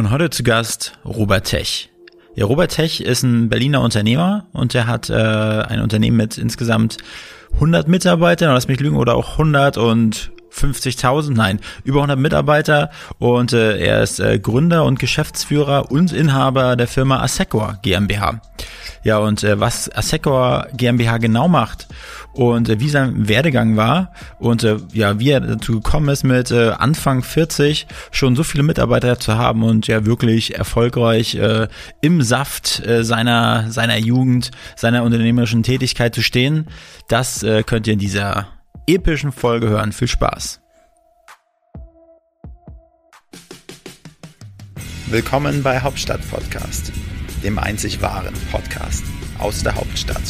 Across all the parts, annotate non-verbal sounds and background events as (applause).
Und heute zu Gast Robert Tech. Ja, Robert Tech ist ein Berliner Unternehmer und er hat äh, ein Unternehmen mit insgesamt 100 Mitarbeitern, lass mich lügen, oder auch 100 und 50.000, nein, über 100 Mitarbeiter und äh, er ist äh, Gründer und Geschäftsführer und Inhaber der Firma Assecor GmbH. Ja, und äh, was Assecor GmbH genau macht und äh, wie sein Werdegang war und äh, ja, wie er dazu gekommen ist, mit äh, Anfang 40 schon so viele Mitarbeiter zu haben und ja wirklich erfolgreich äh, im Saft äh, seiner, seiner Jugend, seiner unternehmerischen Tätigkeit zu stehen, das äh, könnt ihr in dieser epischen Folge hören. Viel Spaß. Willkommen bei Hauptstadt Podcast, dem einzig wahren Podcast aus der Hauptstadt.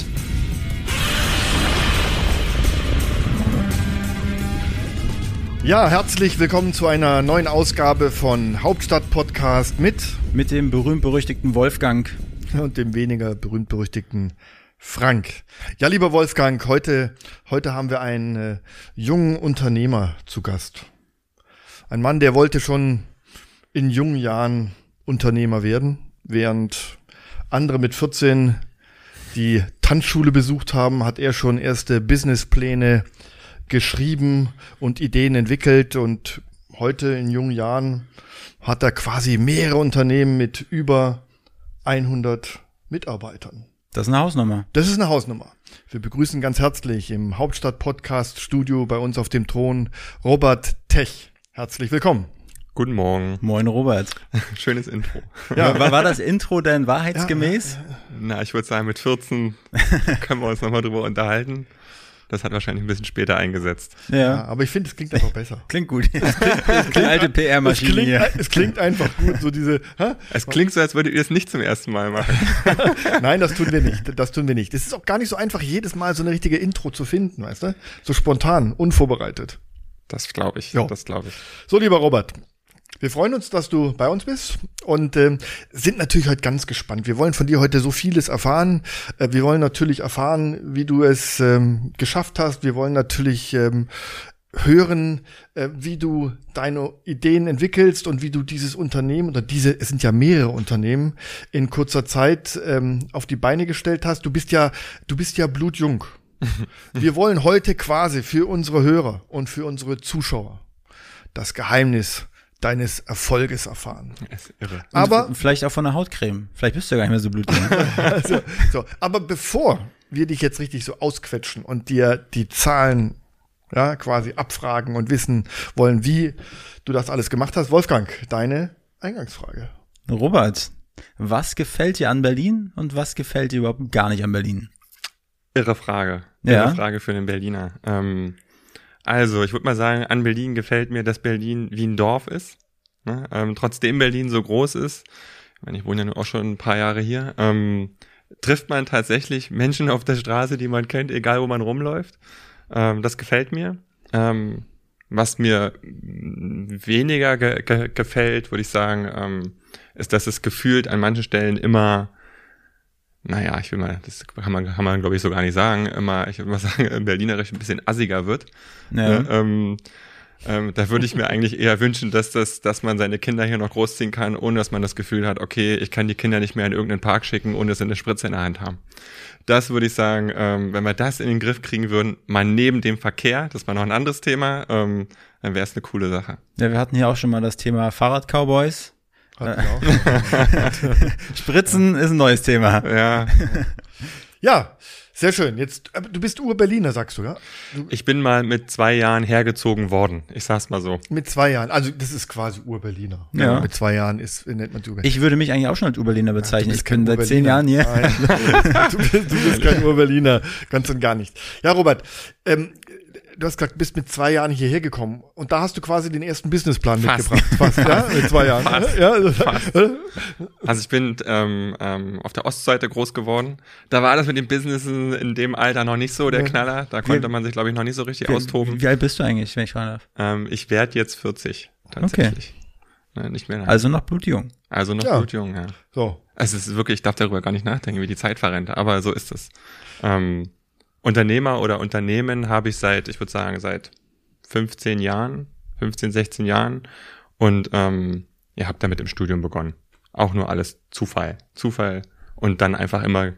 Ja, herzlich willkommen zu einer neuen Ausgabe von Hauptstadt Podcast mit mit dem berühmt-berüchtigten Wolfgang und dem weniger berühmt-berüchtigten Frank. Ja, lieber Wolfgang, heute, heute haben wir einen äh, jungen Unternehmer zu Gast. Ein Mann, der wollte schon in jungen Jahren Unternehmer werden, während andere mit 14 die Tanzschule besucht haben, hat er schon erste Businesspläne geschrieben und Ideen entwickelt und heute in jungen Jahren hat er quasi mehrere Unternehmen mit über 100 Mitarbeitern. Das ist eine Hausnummer. Das ist eine Hausnummer. Wir begrüßen ganz herzlich im Hauptstadt-Podcast-Studio bei uns auf dem Thron Robert Tech. Herzlich willkommen. Guten Morgen. Moin, Robert. (laughs) Schönes Intro. Ja. War, war das Intro denn wahrheitsgemäß? Ja, Na, ich würde sagen, mit 14 (laughs) können wir uns nochmal drüber unterhalten. Das hat wahrscheinlich ein bisschen später eingesetzt. Ja, ja aber ich finde, es klingt einfach besser. (laughs) Klingt gut. Es klingt, es klingt, (laughs) alte PR-Maschine. Es, klingt, es klingt einfach gut, so diese. Hä? Es klingt so, als würdet ihr es nicht zum ersten Mal machen. (laughs) Nein, das tun wir nicht. Das tun wir nicht. Es ist auch gar nicht so einfach, jedes Mal so eine richtige Intro zu finden, weißt du? So spontan, unvorbereitet. Das glaube ich. Jo. Das glaube ich. So, lieber Robert, wir freuen uns, dass du bei uns bist und äh, sind natürlich heute ganz gespannt. Wir wollen von dir heute so vieles erfahren. Äh, wir wollen natürlich erfahren, wie du es ähm, geschafft hast. Wir wollen natürlich ähm, hören, äh, wie du deine Ideen entwickelst und wie du dieses Unternehmen oder diese, es sind ja mehrere Unternehmen, in kurzer Zeit ähm, auf die Beine gestellt hast. Du bist ja, du bist ja blutjung. (laughs) Wir wollen heute quasi für unsere Hörer und für unsere Zuschauer das Geheimnis deines Erfolges erfahren. ist irre. Aber Und vielleicht auch von der Hautcreme. Vielleicht bist du ja gar nicht mehr so blutig. (laughs) also, so, aber bevor wir dich jetzt richtig so ausquetschen und dir die Zahlen ja, quasi abfragen und wissen wollen, wie du das alles gemacht hast, Wolfgang, deine Eingangsfrage. Robert, was gefällt dir an Berlin und was gefällt dir überhaupt gar nicht an Berlin? Irre Frage. Irre ja. Frage für den Berliner. Ähm, also, ich würde mal sagen, an Berlin gefällt mir, dass Berlin wie ein Dorf ist. Ne? Ähm, trotzdem Berlin so groß ist, ich meine, ich wohne ja auch schon ein paar Jahre hier, ähm, trifft man tatsächlich Menschen auf der Straße, die man kennt, egal wo man rumläuft. Ähm, das gefällt mir. Ähm, was mir weniger ge ge gefällt, würde ich sagen, ähm, ist, dass es gefühlt an manchen Stellen immer naja, ich will mal, das kann man, kann man glaube ich so gar nicht sagen, immer, ich würde mal (laughs) sagen, Berlinerisch ein bisschen assiger wird. Ja. Äh, ähm, ähm, da würde ich mir eigentlich eher wünschen, dass das, dass man seine Kinder hier noch großziehen kann, ohne dass man das Gefühl hat, okay, ich kann die Kinder nicht mehr in irgendeinen Park schicken, ohne dass sie eine Spritze in der Hand haben. Das würde ich sagen, ähm, wenn wir das in den Griff kriegen würden, mal neben dem Verkehr, das war noch ein anderes Thema, ähm, dann wäre es eine coole Sache. Ja, wir hatten hier auch schon mal das Thema Fahrrad-Cowboys. (laughs) Spritzen ist ein neues Thema. Ja. (laughs) ja, sehr schön. Jetzt, du bist Ur-Berliner, sagst du, ja? Du ich bin mal mit zwei Jahren hergezogen worden. Ich sag's mal so. Mit zwei Jahren. Also, das ist quasi Ur-Berliner. Ja. Mit zwei Jahren ist, nennt man Ur Ich würde mich eigentlich auch schon als Ur-Berliner bezeichnen. Ja, ich bin seit zehn Jahren hier. Nein. (laughs) du, bist, du bist kein Ur-Berliner. Ganz und gar nicht. Ja, Robert, ähm, du hast gesagt, bist mit zwei Jahren hierher gekommen und da hast du quasi den ersten Businessplan Fast. mitgebracht. Fast, ja, mit zwei Jahren. Fast. Ja, also, Fast. also ich bin ähm, ähm, auf der Ostseite groß geworden. Da war das mit den Businessen in dem Alter noch nicht so der Knaller. Da konnte man sich, glaube ich, noch nicht so richtig wie, austoben. Wie alt bist du eigentlich, wenn ich fragen darf? Ähm, ich werde jetzt 40, tatsächlich. Okay. Ne, nicht mehr. Also noch blutjung. Also noch ja. blutjung, ja. So. Es ist wirklich, ich darf darüber gar nicht nachdenken, wie die Zeit verrennt, aber so ist es. Ähm, Unternehmer oder Unternehmen habe ich seit, ich würde sagen, seit 15 Jahren, 15, 16 Jahren. Und ähm, ihr habt damit im Studium begonnen. Auch nur alles Zufall. Zufall. Und dann einfach immer,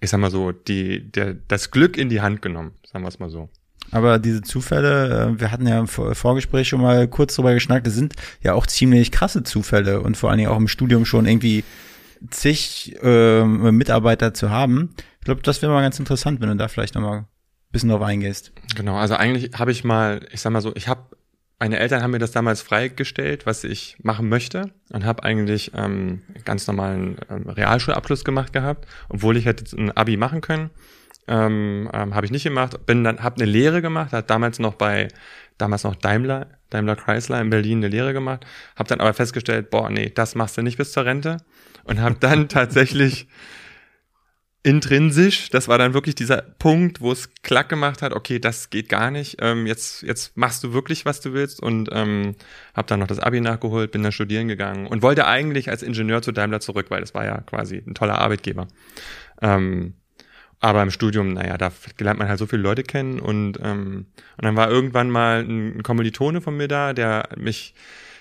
ich sag mal so, die, der, das Glück in die Hand genommen, sagen wir es mal so. Aber diese Zufälle, äh, wir hatten ja im Vorgespräch schon mal kurz drüber geschnackt, das sind ja auch ziemlich krasse Zufälle und vor allen Dingen auch im Studium schon irgendwie zig äh, Mitarbeiter zu haben. Ich glaube, das wäre mal ganz interessant, wenn du da vielleicht nochmal ein bisschen drauf eingehst. Genau, also eigentlich habe ich mal, ich sag mal so, ich habe meine Eltern haben mir das damals freigestellt, was ich machen möchte und habe eigentlich ähm, ganz normalen ähm, Realschulabschluss gemacht gehabt, obwohl ich hätte ein Abi machen können. Ähm, ähm, habe ich nicht gemacht, bin dann habe eine Lehre gemacht, hat damals noch bei damals noch Daimler, Daimler Chrysler in Berlin eine Lehre gemacht, habe dann aber festgestellt, boah, nee, das machst du nicht bis zur Rente und habe dann (laughs) tatsächlich intrinsisch, das war dann wirklich dieser Punkt, wo es klack gemacht hat, okay, das geht gar nicht, ähm, jetzt, jetzt machst du wirklich, was du willst und ähm, habe dann noch das Abi nachgeholt, bin dann studieren gegangen und wollte eigentlich als Ingenieur zu Daimler zurück, weil das war ja quasi ein toller Arbeitgeber. Ähm, aber im Studium, naja, da lernt man halt so viele Leute kennen und, ähm, und dann war irgendwann mal ein, Kommilitone von mir da, der mich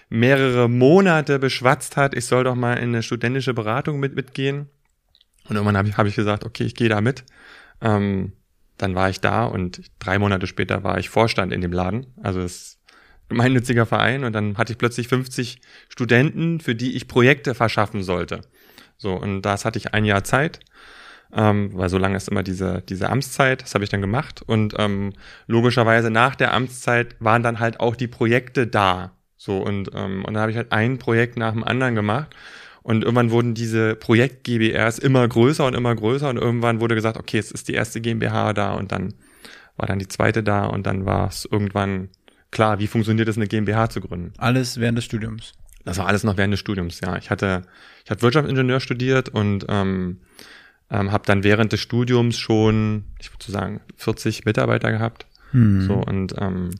mehrere Monate beschwatzt hat, ich soll doch mal in eine studentische Beratung mit, mitgehen. Und irgendwann habe ich, hab ich gesagt, okay, ich gehe da mit. Ähm, dann war ich da und drei Monate später war ich Vorstand in dem Laden. Also es gemeinnütziger Verein und dann hatte ich plötzlich 50 Studenten, für die ich Projekte verschaffen sollte. So, und das hatte ich ein Jahr Zeit, ähm, weil so lange ist immer diese, diese Amtszeit, das habe ich dann gemacht. Und ähm, logischerweise nach der Amtszeit waren dann halt auch die Projekte da. So, und, ähm, und dann habe ich halt ein Projekt nach dem anderen gemacht. Und irgendwann wurden diese Projekt-GBRs immer größer und immer größer und irgendwann wurde gesagt, okay, es ist die erste GmbH da und dann war dann die zweite da und dann war es irgendwann klar, wie funktioniert es, eine GmbH zu gründen. Alles während des Studiums. Das war alles noch während des Studiums, ja. Ich hatte, ich hatte Wirtschaftsingenieur studiert und ähm, ähm, habe dann während des Studiums schon, ich würde so sagen, 40 Mitarbeiter gehabt. Hm. So und ähm,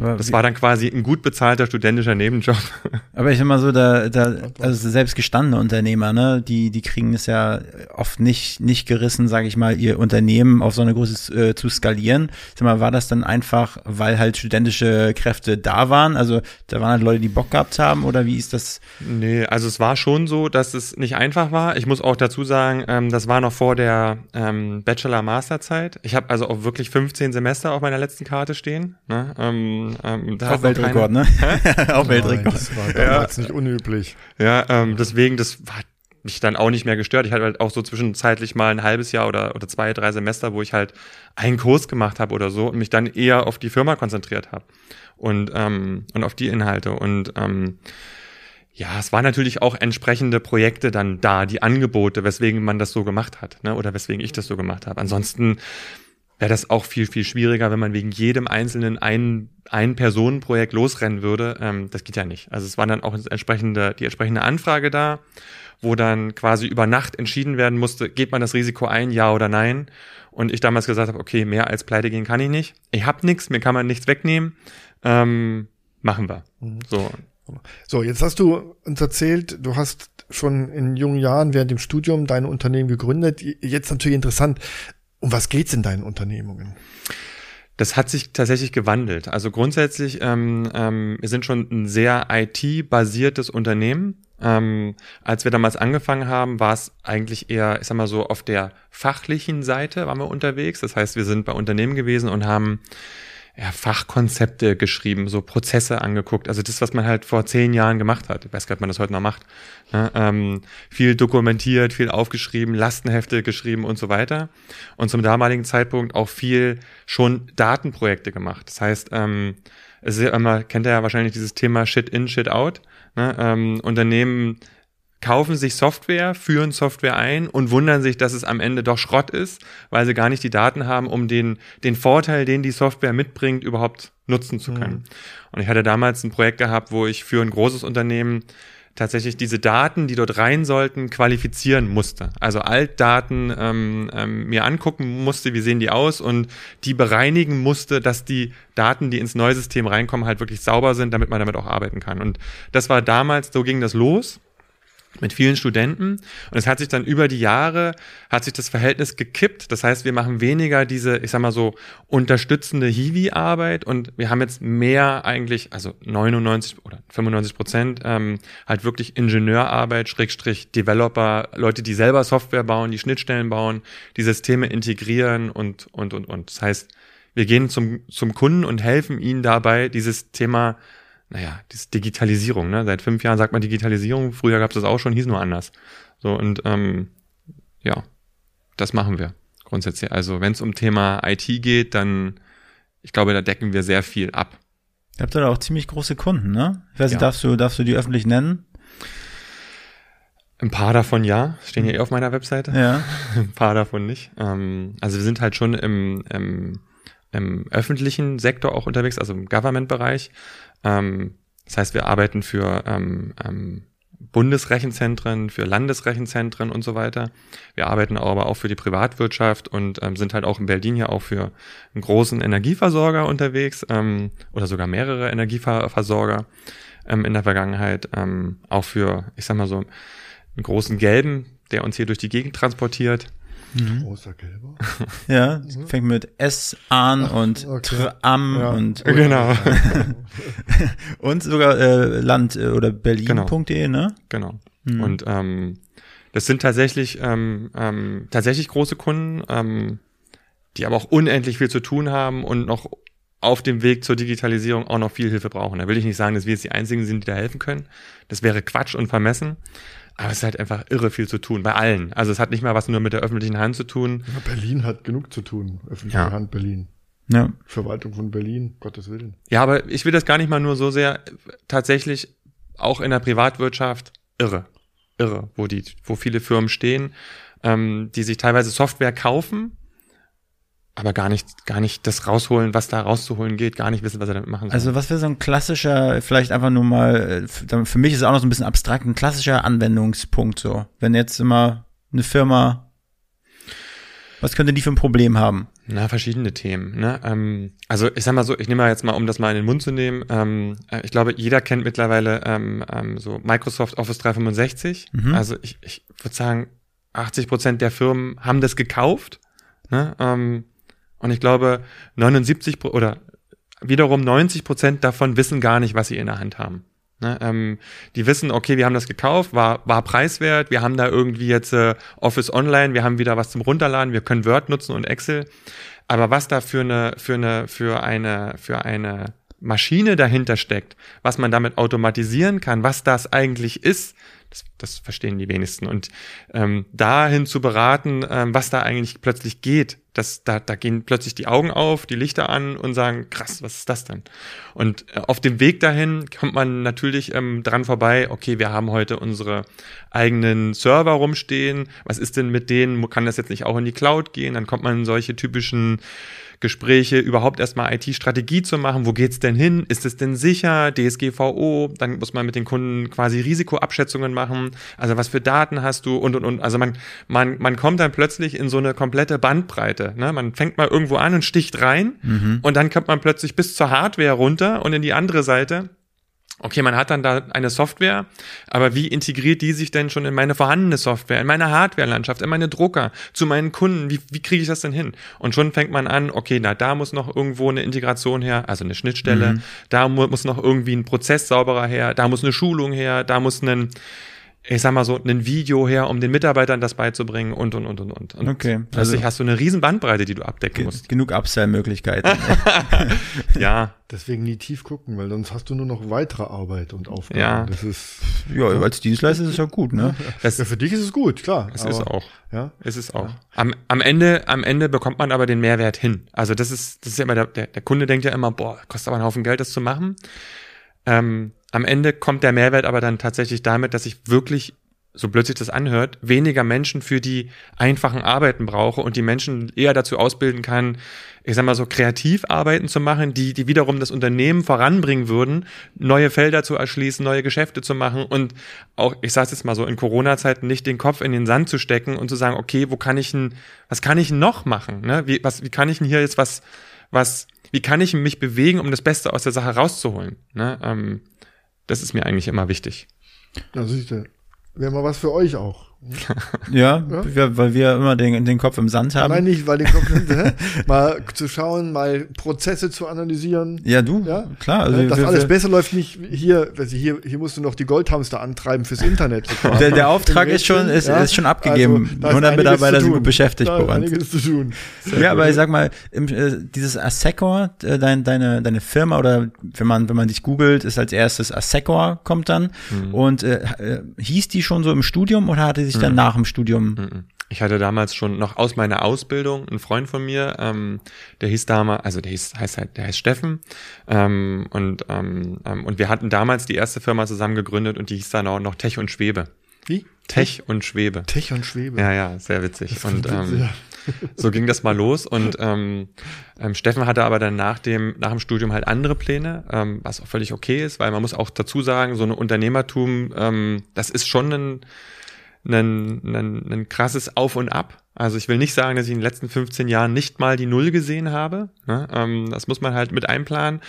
aber das war dann quasi ein gut bezahlter studentischer Nebenjob. (laughs) Aber ich sag mal so, da, da, also selbst gestandene Unternehmer, ne, die, die kriegen es ja oft nicht, nicht gerissen, sage ich mal, ihr Unternehmen auf so eine große äh, zu skalieren. Sag mal, war das dann einfach, weil halt studentische Kräfte da waren? Also da waren halt Leute, die Bock gehabt haben oder wie ist das? Nee, also es war schon so, dass es nicht einfach war. Ich muss auch dazu sagen, ähm, das war noch vor der ähm, Bachelor-Master-Zeit. Ich habe also auch wirklich 15 Semester auf meiner letzten Karte stehen. Ne? Ähm, ähm, da (laughs) Auch Weltrekord, ne? Auch Weltrekord. Das war damals ja. nicht unüblich. Ja, ähm, deswegen, das hat mich dann auch nicht mehr gestört. Ich hatte halt auch so zwischenzeitlich mal ein halbes Jahr oder, oder zwei, drei Semester, wo ich halt einen Kurs gemacht habe oder so und mich dann eher auf die Firma konzentriert habe und, ähm, und auf die Inhalte. Und ähm, ja, es waren natürlich auch entsprechende Projekte dann da, die Angebote, weswegen man das so gemacht hat, ne? Oder weswegen ich das so gemacht habe. Ansonsten wäre das auch viel, viel schwieriger, wenn man wegen jedem einzelnen ein, ein Personenprojekt losrennen würde. Ähm, das geht ja nicht. Also es war dann auch entsprechende, die entsprechende Anfrage da, wo dann quasi über Nacht entschieden werden musste, geht man das Risiko ein, ja oder nein. Und ich damals gesagt habe, okay, mehr als pleite gehen kann ich nicht. Ich habe nichts, mir kann man nichts wegnehmen. Ähm, machen wir. Mhm. So. So, jetzt hast du uns erzählt, du hast schon in jungen Jahren während dem Studium dein Unternehmen gegründet. Jetzt natürlich interessant, um was geht's in deinen Unternehmungen? Das hat sich tatsächlich gewandelt. Also grundsätzlich, ähm, ähm, wir sind schon ein sehr IT-basiertes Unternehmen. Ähm, als wir damals angefangen haben, war es eigentlich eher, ich sag mal so, auf der fachlichen Seite waren wir unterwegs. Das heißt, wir sind bei Unternehmen gewesen und haben ja, Fachkonzepte geschrieben, so Prozesse angeguckt. Also das, was man halt vor zehn Jahren gemacht hat. Ich weiß gar nicht, ob man das heute noch macht. Ne? Ähm, viel dokumentiert, viel aufgeschrieben, Lastenhefte geschrieben und so weiter. Und zum damaligen Zeitpunkt auch viel schon Datenprojekte gemacht. Das heißt, ähm, es ist ja immer, kennt ihr ja wahrscheinlich dieses Thema Shit in, Shit out. Ne? Ähm, Unternehmen kaufen sich Software, führen Software ein und wundern sich, dass es am Ende doch Schrott ist, weil sie gar nicht die Daten haben, um den, den Vorteil, den die Software mitbringt, überhaupt nutzen zu können. Mhm. Und ich hatte damals ein Projekt gehabt, wo ich für ein großes Unternehmen tatsächlich diese Daten, die dort rein sollten, qualifizieren musste. Also Altdaten ähm, ähm, mir angucken musste, wie sehen die aus und die bereinigen musste, dass die Daten, die ins neue System reinkommen, halt wirklich sauber sind, damit man damit auch arbeiten kann. Und das war damals, so ging das los. Mit vielen Studenten. Und es hat sich dann über die Jahre, hat sich das Verhältnis gekippt. Das heißt, wir machen weniger diese, ich sag mal so, unterstützende Hiwi-Arbeit und wir haben jetzt mehr eigentlich, also 99 oder 95 Prozent, ähm, halt wirklich Ingenieurarbeit, Schrägstrich Developer, Leute, die selber Software bauen, die Schnittstellen bauen, die Systeme integrieren und, und, und, und. Das heißt, wir gehen zum, zum Kunden und helfen ihnen dabei, dieses Thema naja, diese Digitalisierung, ne? Seit fünf Jahren sagt man Digitalisierung, früher gab es das auch schon, hieß nur anders. So, und ähm, ja, das machen wir grundsätzlich. Also wenn es um Thema IT geht, dann, ich glaube, da decken wir sehr viel ab. Ihr habt da auch ziemlich große Kunden, ne? Ich weiß nicht, ja. darfst du, darfst du die öffentlich nennen? Ein paar davon ja, stehen ja eh auf meiner Webseite. Ja. (laughs) Ein paar davon nicht. Ähm, also wir sind halt schon im, im, im öffentlichen Sektor auch unterwegs, also im Government-Bereich. Ähm, das heißt, wir arbeiten für ähm, ähm, Bundesrechenzentren, für Landesrechenzentren und so weiter. Wir arbeiten aber auch für die Privatwirtschaft und ähm, sind halt auch in Berlin hier auch für einen großen Energieversorger unterwegs ähm, oder sogar mehrere Energieversorger ähm, in der Vergangenheit. Ähm, auch für, ich sag mal so, einen großen Gelben, der uns hier durch die Gegend transportiert. Mhm. Großer Gelber. (laughs) Ja, mhm. fängt mit S an Ach, und okay. Tram ja. und genau. (laughs) und sogar äh, Land äh, oder Berlin.de, genau. ne? Genau. Mhm. Und ähm, das sind tatsächlich ähm, ähm, tatsächlich große Kunden, ähm, die aber auch unendlich viel zu tun haben und noch auf dem Weg zur Digitalisierung auch noch viel Hilfe brauchen. Da will ich nicht sagen, dass wir jetzt die einzigen sind, die da helfen können. Das wäre Quatsch und vermessen. Aber es ist halt einfach irre viel zu tun, bei allen. Also es hat nicht mal was nur mit der öffentlichen Hand zu tun. Ja, Berlin hat genug zu tun. Öffentliche ja. Hand Berlin. Ja. Verwaltung von Berlin, Gottes Willen. Ja, aber ich will das gar nicht mal nur so sehr tatsächlich auch in der Privatwirtschaft irre. Irre, wo die, wo viele Firmen stehen, ähm, die sich teilweise Software kaufen, aber gar nicht, gar nicht das rausholen, was da rauszuholen geht, gar nicht wissen, was er damit machen soll. Also was wäre so ein klassischer, vielleicht einfach nur mal, äh, für mich ist es auch noch so ein bisschen abstrakt, ein klassischer Anwendungspunkt so. Wenn jetzt immer eine Firma, was könnte die für ein Problem haben? Na, verschiedene Themen. Ne? Ähm, also ich sag mal so, ich nehme mal jetzt mal, um das mal in den Mund zu nehmen, ähm, äh, ich glaube, jeder kennt mittlerweile ähm, ähm, so Microsoft Office 365. Mhm. Also ich, ich würde sagen, 80 Prozent der Firmen haben das gekauft. Ne? Ähm, und ich glaube, 79 oder wiederum 90 Prozent davon wissen gar nicht, was sie in der Hand haben. Ne, ähm, die wissen, okay, wir haben das gekauft, war, war preiswert, wir haben da irgendwie jetzt äh, Office Online, wir haben wieder was zum Runterladen, wir können Word nutzen und Excel. Aber was da für eine, für eine, für eine, für eine Maschine dahinter steckt, was man damit automatisieren kann, was das eigentlich ist, das, das verstehen die wenigsten. Und ähm, dahin zu beraten, ähm, was da eigentlich plötzlich geht, das, da, da gehen plötzlich die Augen auf, die Lichter an und sagen, krass, was ist das denn? Und äh, auf dem Weg dahin kommt man natürlich ähm, dran vorbei, okay, wir haben heute unsere eigenen Server rumstehen, was ist denn mit denen, kann das jetzt nicht auch in die Cloud gehen? Dann kommt man in solche typischen Gespräche, überhaupt erstmal IT-Strategie zu machen. Wo geht's denn hin? Ist es denn sicher? DSGVO? Dann muss man mit den Kunden quasi Risikoabschätzungen machen. Also was für Daten hast du und und und. Also man man man kommt dann plötzlich in so eine komplette Bandbreite. Ne? Man fängt mal irgendwo an und sticht rein mhm. und dann kommt man plötzlich bis zur Hardware runter und in die andere Seite Okay, man hat dann da eine Software, aber wie integriert die sich denn schon in meine vorhandene Software, in meine Hardware-Landschaft, in meine Drucker, zu meinen Kunden? Wie, wie kriege ich das denn hin? Und schon fängt man an, okay, na, da muss noch irgendwo eine Integration her, also eine Schnittstelle, mhm. da mu muss noch irgendwie ein Prozess sauberer her, da muss eine Schulung her, da muss ein ich sag mal so, ein Video her, um den Mitarbeitern das beizubringen und, und, und, und, und. und okay. Also hast du eine riesen Bandbreite, die du abdecken musst. Genug Upsell-Möglichkeiten. (laughs) ja. Deswegen nie tief gucken, weil sonst hast du nur noch weitere Arbeit und Aufgaben. Ja. Das ist. Ja, als Dienstleister ist es ja gut, ne? Das, (laughs) ja, für dich ist es gut, klar. Es ist auch. Ja. Es ist auch. Ja. Am, am Ende, am Ende bekommt man aber den Mehrwert hin. Also das ist, das ist ja immer der, der, der Kunde denkt ja immer, boah, kostet aber einen Haufen Geld, das zu machen. Ähm, am Ende kommt der Mehrwert aber dann tatsächlich damit, dass ich wirklich so plötzlich das anhört, weniger Menschen für die einfachen Arbeiten brauche und die Menschen eher dazu ausbilden kann, ich sag mal so Kreativarbeiten zu machen, die, die wiederum das Unternehmen voranbringen würden, neue Felder zu erschließen, neue Geschäfte zu machen und auch, ich sage jetzt mal so, in Corona-Zeiten nicht den Kopf in den Sand zu stecken und zu sagen, okay, wo kann ich denn, was kann ich noch machen? Ne? Wie, was, wie kann ich denn hier jetzt was, was, wie kann ich mich bewegen, um das Beste aus der Sache rauszuholen? Ne? Ähm, das ist mir eigentlich immer wichtig. Ja, siehst du, wäre mal was für euch auch. (laughs) ja, ja? weil wir immer den, den Kopf im Sand haben. Nein, nicht, weil den Kopf im Sand, (laughs) mal zu schauen, mal Prozesse zu analysieren. Ja, du, ja? klar. Also Dass wir, alles wir, besser läuft nicht hier, also hier, hier musst du noch die Goldhamster antreiben fürs Internet. (laughs) der, der Auftrag ist schon, ist, ja? ist schon abgegeben. Also, 100 Mitarbeiter sind gut beschäftigt da. Einiges zu tun. ja, aber ich sag mal, im, äh, dieses Assecor, äh, dein, deine, deine Firma oder wenn man, wenn man dich googelt, ist als erstes Assecor kommt dann. Mhm. Und äh, äh, hieß die schon so im Studium oder hatte sich dann mhm. nach dem Studium? Mhm. Ich hatte damals schon noch aus meiner Ausbildung einen Freund von mir, ähm, der hieß damals, also der hieß, heißt halt, der heißt Steffen. Ähm, und, ähm, ähm, und wir hatten damals die erste Firma zusammen gegründet und die hieß dann auch noch Tech und Schwebe. Wie? Tech und Schwebe. Tech und Schwebe. Ja, ja, sehr witzig. Und ähm, so ging das mal los. Und ähm, ähm, Steffen hatte aber dann nach dem, nach dem Studium halt andere Pläne, ähm, was auch völlig okay ist, weil man muss auch dazu sagen, so ein Unternehmertum, ähm, das ist schon ein ein, ein, ein krasses Auf und Ab. Also ich will nicht sagen, dass ich in den letzten 15 Jahren nicht mal die Null gesehen habe. Ne? Ähm, das muss man halt mit einplanen.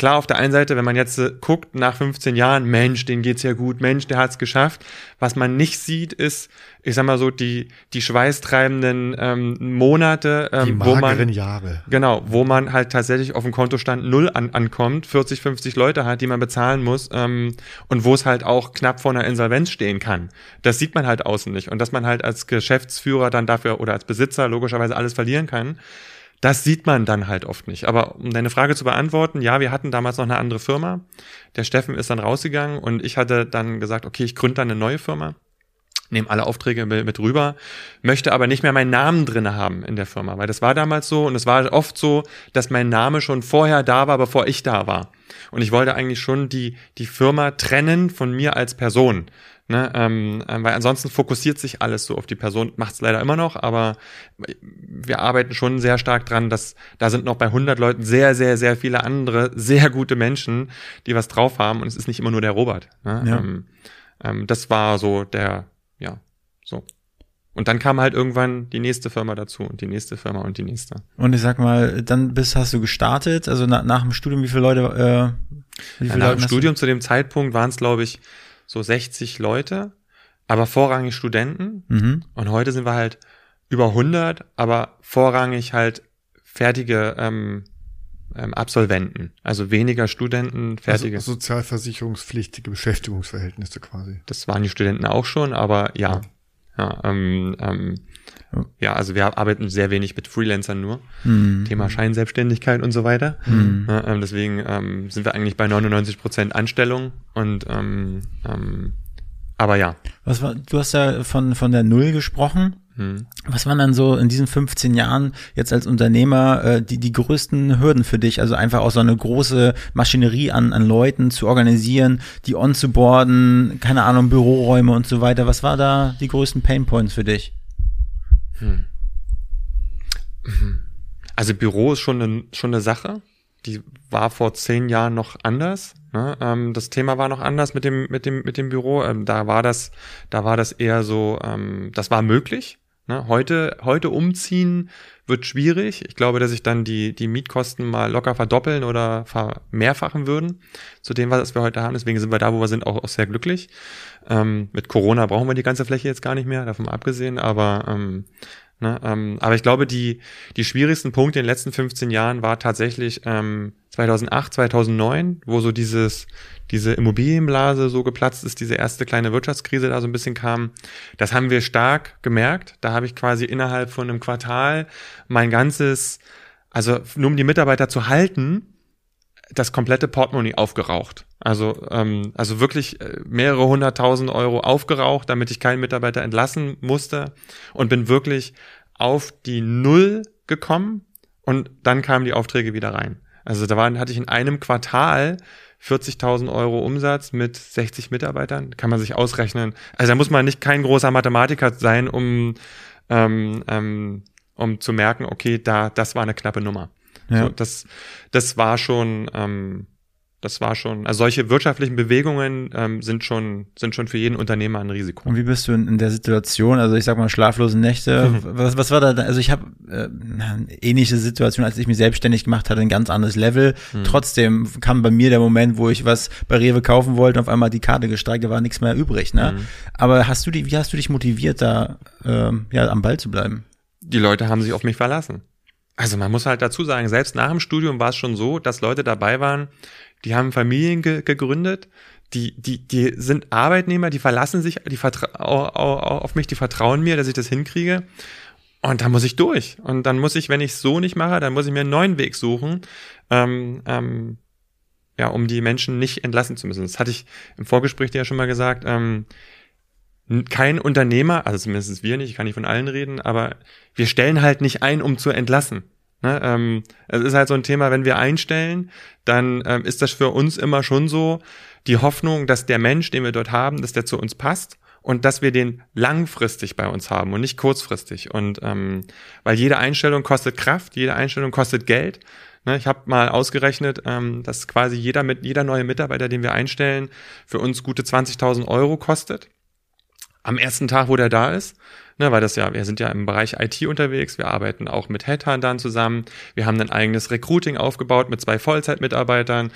Klar, auf der einen Seite, wenn man jetzt äh, guckt nach 15 Jahren, Mensch, den geht's ja gut, Mensch, der hat's geschafft. Was man nicht sieht, ist, ich sag mal so, die, die schweißtreibenden ähm, Monate, ähm, die wo man Jahre. Genau, wo man halt tatsächlich auf dem Kontostand null an, ankommt, 40, 50 Leute hat, die man bezahlen muss ähm, und wo es halt auch knapp vor einer Insolvenz stehen kann. Das sieht man halt außen nicht. Und dass man halt als Geschäftsführer dann dafür oder als Besitzer logischerweise alles verlieren kann, das sieht man dann halt oft nicht. Aber um deine Frage zu beantworten, ja, wir hatten damals noch eine andere Firma. Der Steffen ist dann rausgegangen und ich hatte dann gesagt, okay, ich gründe dann eine neue Firma, nehme alle Aufträge mit rüber, möchte aber nicht mehr meinen Namen drinne haben in der Firma, weil das war damals so und es war oft so, dass mein Name schon vorher da war, bevor ich da war. Und ich wollte eigentlich schon die, die Firma trennen von mir als Person. Ne, ähm, äh, weil ansonsten fokussiert sich alles so auf die Person, macht es leider immer noch, aber wir arbeiten schon sehr stark dran, dass da sind noch bei 100 Leuten sehr, sehr, sehr viele andere sehr gute Menschen, die was drauf haben und es ist nicht immer nur der Robert. Ne? Ja. Ähm, ähm, das war so der, ja, so. Und dann kam halt irgendwann die nächste Firma dazu und die nächste Firma und die nächste. Und ich sag mal, dann bist hast du gestartet, also na, nach dem Studium, wie viele Leute? Äh, wie viele ja, nach Leute dem Studium zu dem Zeitpunkt waren es, glaube ich, so 60 Leute, aber vorrangig Studenten. Mhm. Und heute sind wir halt über 100, aber vorrangig halt fertige ähm, ähm, Absolventen. Also weniger Studenten, fertige. Also sozialversicherungspflichtige Beschäftigungsverhältnisse quasi. Das waren die Studenten auch schon, aber ja. Ja, ja ähm, ähm, ja, also wir arbeiten sehr wenig mit Freelancern nur. Mhm. Thema Scheinselbstständigkeit und so weiter. Mhm. Ja, ähm, deswegen ähm, sind wir eigentlich bei 99 Prozent Anstellung und ähm, ähm, aber ja. Was war, du hast ja von, von der Null gesprochen. Mhm. Was waren dann so in diesen 15 Jahren jetzt als Unternehmer äh, die, die größten Hürden für dich? Also einfach auch so eine große Maschinerie an, an Leuten zu organisieren, die on zu boarden, keine Ahnung, Büroräume und so weiter. Was war da die größten Painpoints für dich? Hm. Also Büro ist schon eine, schon eine Sache. Die war vor zehn Jahren noch anders. Ne? Ähm, das Thema war noch anders mit dem, mit dem, mit dem Büro. Ähm, da war das, da war das eher so, ähm, das war möglich. Ne? Heute, heute umziehen wird schwierig. Ich glaube, dass sich dann die, die Mietkosten mal locker verdoppeln oder vermehrfachen würden zu dem, was wir heute haben. Deswegen sind wir da, wo wir sind, auch, auch sehr glücklich. Ähm, mit Corona brauchen wir die ganze Fläche jetzt gar nicht mehr, davon abgesehen, aber ähm, Ne, ähm, aber ich glaube, die, die schwierigsten Punkte in den letzten 15 Jahren war tatsächlich ähm, 2008, 2009, wo so dieses, diese Immobilienblase so geplatzt ist, diese erste kleine Wirtschaftskrise da so ein bisschen kam. Das haben wir stark gemerkt. Da habe ich quasi innerhalb von einem Quartal mein ganzes, also nur um die Mitarbeiter zu halten, das komplette Portemonnaie aufgeraucht. Also, ähm, also wirklich äh, mehrere hunderttausend Euro aufgeraucht, damit ich keinen Mitarbeiter entlassen musste und bin wirklich auf die Null gekommen und dann kamen die Aufträge wieder rein. Also da waren, hatte ich in einem Quartal 40.000 Euro Umsatz mit 60 Mitarbeitern, kann man sich ausrechnen. Also da muss man nicht kein großer Mathematiker sein, um, ähm, ähm, um zu merken, okay, da, das war eine knappe Nummer. Ja. So, das, das war schon, ähm, das war schon, also solche wirtschaftlichen Bewegungen ähm, sind schon sind schon für jeden Unternehmer ein Risiko. Und wie bist du in, in der Situation? Also ich sag mal schlaflose Nächte. (laughs) Was, was war da? Also ich habe äh, eine ähnliche Situation, als ich mich selbstständig gemacht hatte, ein ganz anderes Level. Mhm. Trotzdem kam bei mir der Moment, wo ich was bei Rewe kaufen wollte und auf einmal die Karte gestreikt, da war nichts mehr übrig. Ne? Mhm. Aber hast du die? Wie hast du dich motiviert, da ähm, ja am Ball zu bleiben? Die Leute haben sich auf mich verlassen. Also man muss halt dazu sagen, selbst nach dem Studium war es schon so, dass Leute dabei waren, die haben Familien ge gegründet, die, die, die sind Arbeitnehmer, die verlassen sich die auf mich, die vertrauen mir, dass ich das hinkriege. Und da muss ich durch. Und dann muss ich, wenn ich es so nicht mache, dann muss ich mir einen neuen Weg suchen, ähm, ähm, ja, um die Menschen nicht entlassen zu müssen. Das hatte ich im Vorgespräch ja schon mal gesagt. Ähm, kein Unternehmer, also zumindest wir nicht, ich kann nicht von allen reden, aber wir stellen halt nicht ein, um zu entlassen. Ne, ähm, es ist halt so ein Thema, wenn wir einstellen, dann ähm, ist das für uns immer schon so die Hoffnung, dass der Mensch, den wir dort haben, dass der zu uns passt und dass wir den langfristig bei uns haben und nicht kurzfristig. Und ähm, weil jede Einstellung kostet Kraft, jede Einstellung kostet Geld. Ne, ich habe mal ausgerechnet, ähm, dass quasi jeder mit jeder neue Mitarbeiter, den wir einstellen, für uns gute 20.000 Euro kostet. Am ersten Tag, wo der da ist. Ne, weil das ja, wir sind ja im Bereich IT unterwegs, wir arbeiten auch mit Headhuntern zusammen, wir haben ein eigenes Recruiting aufgebaut mit zwei Vollzeitmitarbeitern.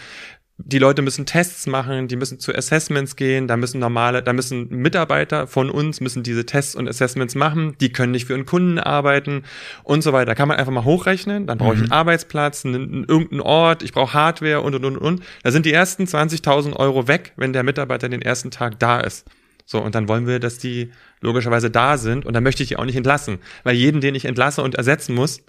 Die Leute müssen Tests machen, die müssen zu Assessments gehen, da müssen normale, da müssen Mitarbeiter von uns müssen diese Tests und Assessments machen, die können nicht für einen Kunden arbeiten und so weiter. Da kann man einfach mal hochrechnen, dann brauche ich einen mhm. Arbeitsplatz, einen, einen, irgendeinen Ort, ich brauche Hardware und und und und. Da sind die ersten 20.000 Euro weg, wenn der Mitarbeiter den ersten Tag da ist. So, und dann wollen wir, dass die logischerweise da sind und dann möchte ich die auch nicht entlassen. Weil jeden, den ich entlasse und ersetzen muss,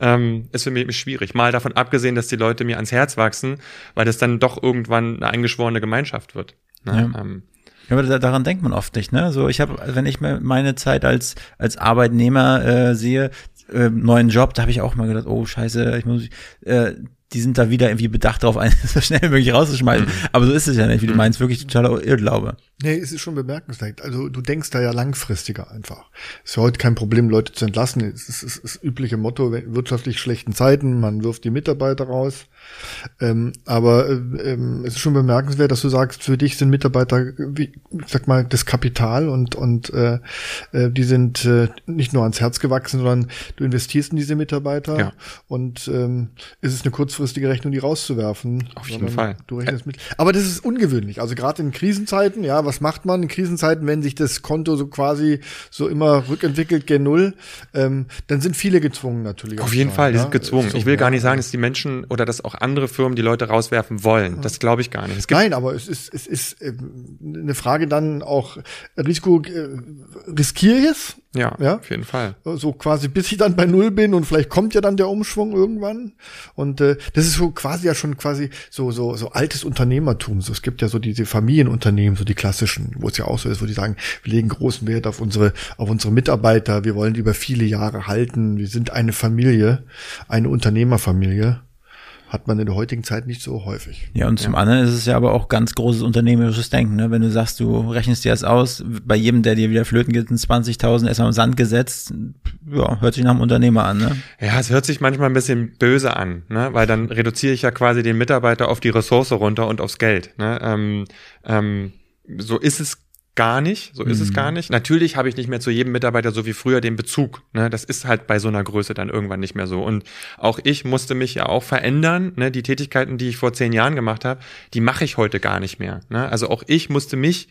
ähm, ist für mich schwierig. Mal davon abgesehen, dass die Leute mir ans Herz wachsen, weil das dann doch irgendwann eine eingeschworene Gemeinschaft wird. Ne? Ja. Ähm, ja, aber daran denkt man oft nicht, ne? So, ich habe, wenn ich mir meine Zeit als als Arbeitnehmer äh, sehe, äh, neuen Job, da habe ich auch mal gedacht, oh Scheiße, ich muss, äh, die sind da wieder irgendwie bedacht darauf, (laughs) einen so schnell wie möglich rauszuschmeißen. Mhm. Aber so ist es ja nicht, wie du mhm. meinst, wirklich totaler Irrglaube. Nee, es ist schon bemerkenswert. Also du denkst da ja langfristiger einfach. Es ist ja heute kein Problem, Leute zu entlassen. Es ist, es ist das übliche Motto, wirtschaftlich schlechten Zeiten, man wirft die Mitarbeiter raus. Ähm, aber äh, ähm, es ist schon bemerkenswert, dass du sagst, für dich sind Mitarbeiter, wie, sag mal, das Kapital und, und äh, äh, die sind äh, nicht nur ans Herz gewachsen, sondern du investierst in diese Mitarbeiter ja. und ähm, es ist eine kurzfristige Rechnung, die rauszuwerfen. Auf jeden Fall. Du rechnest mit. Aber das ist ungewöhnlich. Also gerade in Krisenzeiten, ja, was macht man in Krisenzeiten, wenn sich das Konto so quasi so immer rückentwickelt gen Null, ähm, dann sind viele gezwungen natürlich. Auf jeden Fall, die sind gezwungen. Ich will gar nicht sagen, dass die Menschen oder dass auch andere Firmen die Leute rauswerfen wollen. Das glaube ich gar nicht. Nein, aber es ist, es ist äh, eine Frage dann auch, Risiko, äh, riskiere ich es? Ja, ja, auf jeden Fall. So quasi, bis ich dann bei Null bin und vielleicht kommt ja dann der Umschwung irgendwann. Und äh, das ist so quasi ja schon quasi so so so altes Unternehmertum. So, es gibt ja so diese Familienunternehmen, so die klassischen, wo es ja auch so ist, wo die sagen, wir legen großen Wert auf unsere auf unsere Mitarbeiter, wir wollen die über viele Jahre halten, wir sind eine Familie, eine Unternehmerfamilie hat man in der heutigen Zeit nicht so häufig. Ja, und zum ja. anderen ist es ja aber auch ganz großes unternehmerisches Denken, ne? Wenn du sagst, du rechnest dir das aus, bei jedem, der dir wieder flöten geht, sind 20.000 erstmal im Sand gesetzt, ja, hört sich nach einem Unternehmer an, ne? Ja, es hört sich manchmal ein bisschen böse an, ne? Weil dann reduziere ich ja quasi den Mitarbeiter auf die Ressource runter und aufs Geld, ne? Ähm, ähm, so ist es gar nicht, so ist mhm. es gar nicht. Natürlich habe ich nicht mehr zu jedem Mitarbeiter so wie früher den Bezug. Ne? Das ist halt bei so einer Größe dann irgendwann nicht mehr so. Und auch ich musste mich ja auch verändern. Ne? Die Tätigkeiten, die ich vor zehn Jahren gemacht habe, die mache ich heute gar nicht mehr. Ne? Also auch ich musste mich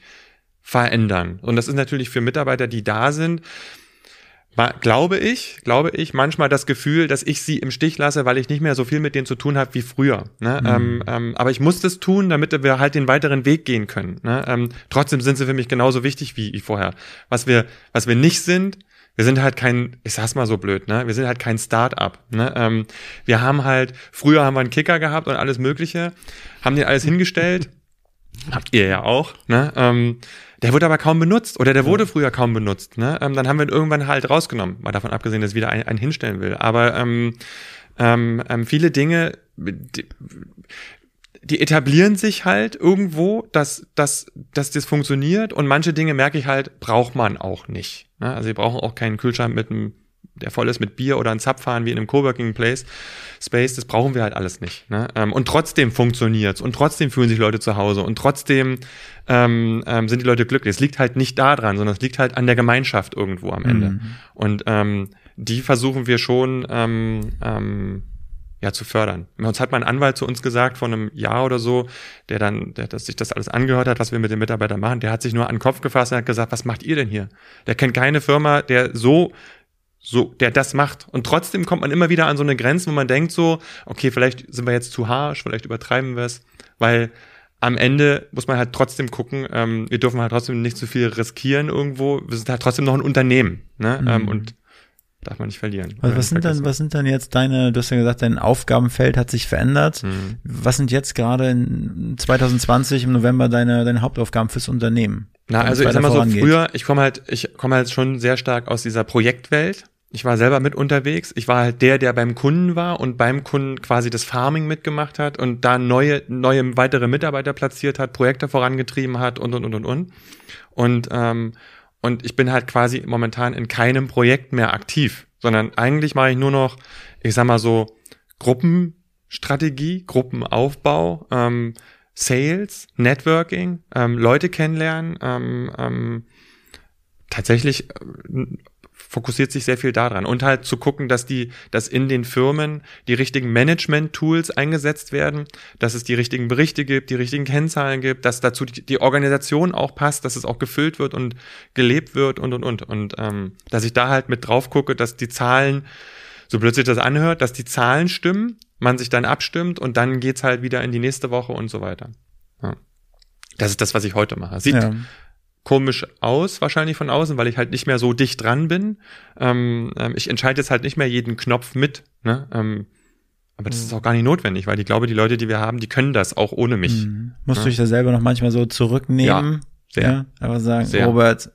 verändern. Und das ist natürlich für Mitarbeiter, die da sind, glaube ich, glaube ich, manchmal das Gefühl, dass ich sie im Stich lasse, weil ich nicht mehr so viel mit denen zu tun habe wie früher. Ne? Mhm. Ähm, ähm, aber ich muss das tun, damit wir halt den weiteren Weg gehen können. Ne? Ähm, trotzdem sind sie für mich genauso wichtig wie, wie vorher. Was wir, was wir nicht sind, wir sind halt kein, ich sag's mal so blöd, ne? Wir sind halt kein Start-up. Ne? Ähm, wir haben halt, früher haben wir einen Kicker gehabt und alles Mögliche, haben den alles hingestellt. (laughs) Habt ihr ja auch, ne? Ähm, der wird aber kaum benutzt oder der wurde früher kaum benutzt. Ne? Ähm, dann haben wir ihn irgendwann halt rausgenommen, mal davon abgesehen, dass wieder ein, ein hinstellen will. Aber ähm, ähm, ähm, viele Dinge, die, die etablieren sich halt irgendwo, dass, dass, dass das funktioniert und manche Dinge merke ich halt, braucht man auch nicht. Ne? Also sie brauchen auch keinen Kühlschrank mit einem der voll ist mit Bier oder ein Zapfhahn wie in einem Coworking Place Space, das brauchen wir halt alles nicht. Ne? Ähm, und trotzdem funktioniert's und trotzdem fühlen sich Leute zu Hause und trotzdem ähm, ähm, sind die Leute glücklich. Es liegt halt nicht daran, sondern es liegt halt an der Gemeinschaft irgendwo am Ende. Mhm. Und ähm, die versuchen wir schon ähm, ähm, ja zu fördern. Uns hat mein Anwalt zu uns gesagt vor einem Jahr oder so, der dann, der dass sich das alles angehört hat, was wir mit den Mitarbeitern machen, der hat sich nur an den Kopf gefasst und hat gesagt, was macht ihr denn hier? Der kennt keine Firma, der so so, der das macht. Und trotzdem kommt man immer wieder an so eine Grenze, wo man denkt so, okay, vielleicht sind wir jetzt zu harsch, vielleicht übertreiben wir es, weil am Ende muss man halt trotzdem gucken, ähm, wir dürfen halt trotzdem nicht zu viel riskieren irgendwo. Wir sind halt trotzdem noch ein Unternehmen, ne? Mhm. Ähm, und darf man nicht verlieren. Was, was sind dann, was sind dann jetzt deine, du hast ja gesagt, dein Aufgabenfeld hat sich verändert. Mhm. Was sind jetzt gerade in 2020 im November deine, deine Hauptaufgaben fürs Unternehmen? Na, also ich sag mal so, früher, ich komme halt, ich komme halt schon sehr stark aus dieser Projektwelt. Ich war selber mit unterwegs. Ich war halt der, der beim Kunden war und beim Kunden quasi das Farming mitgemacht hat und da neue, neue weitere Mitarbeiter platziert hat, Projekte vorangetrieben hat und und und und und. Und, ähm, und ich bin halt quasi momentan in keinem Projekt mehr aktiv, sondern eigentlich mache ich nur noch, ich sag mal so, Gruppenstrategie, Gruppenaufbau, ähm, Sales, Networking, ähm, Leute kennenlernen, ähm, ähm, tatsächlich äh, fokussiert sich sehr viel daran. Und halt zu gucken, dass die, dass in den Firmen die richtigen Management-Tools eingesetzt werden, dass es die richtigen Berichte gibt, die richtigen Kennzahlen gibt, dass dazu die, die Organisation auch passt, dass es auch gefüllt wird und gelebt wird und und und. Und ähm, dass ich da halt mit drauf gucke, dass die Zahlen so plötzlich das anhört, dass die Zahlen stimmen man sich dann abstimmt und dann geht's halt wieder in die nächste Woche und so weiter. Ja. Das ist das, was ich heute mache. Sieht ja. komisch aus, wahrscheinlich von außen, weil ich halt nicht mehr so dicht dran bin. Ähm, ähm ich entscheide jetzt halt nicht mehr jeden Knopf mit. Ne? Ähm, aber das ist auch gar nicht notwendig, weil ich glaube, die Leute, die wir haben, die können das auch ohne mich. Mhm. Musst ja. du dich da selber noch manchmal so zurücknehmen? Ja, sehr. Ja, aber sagen, sehr. Robert,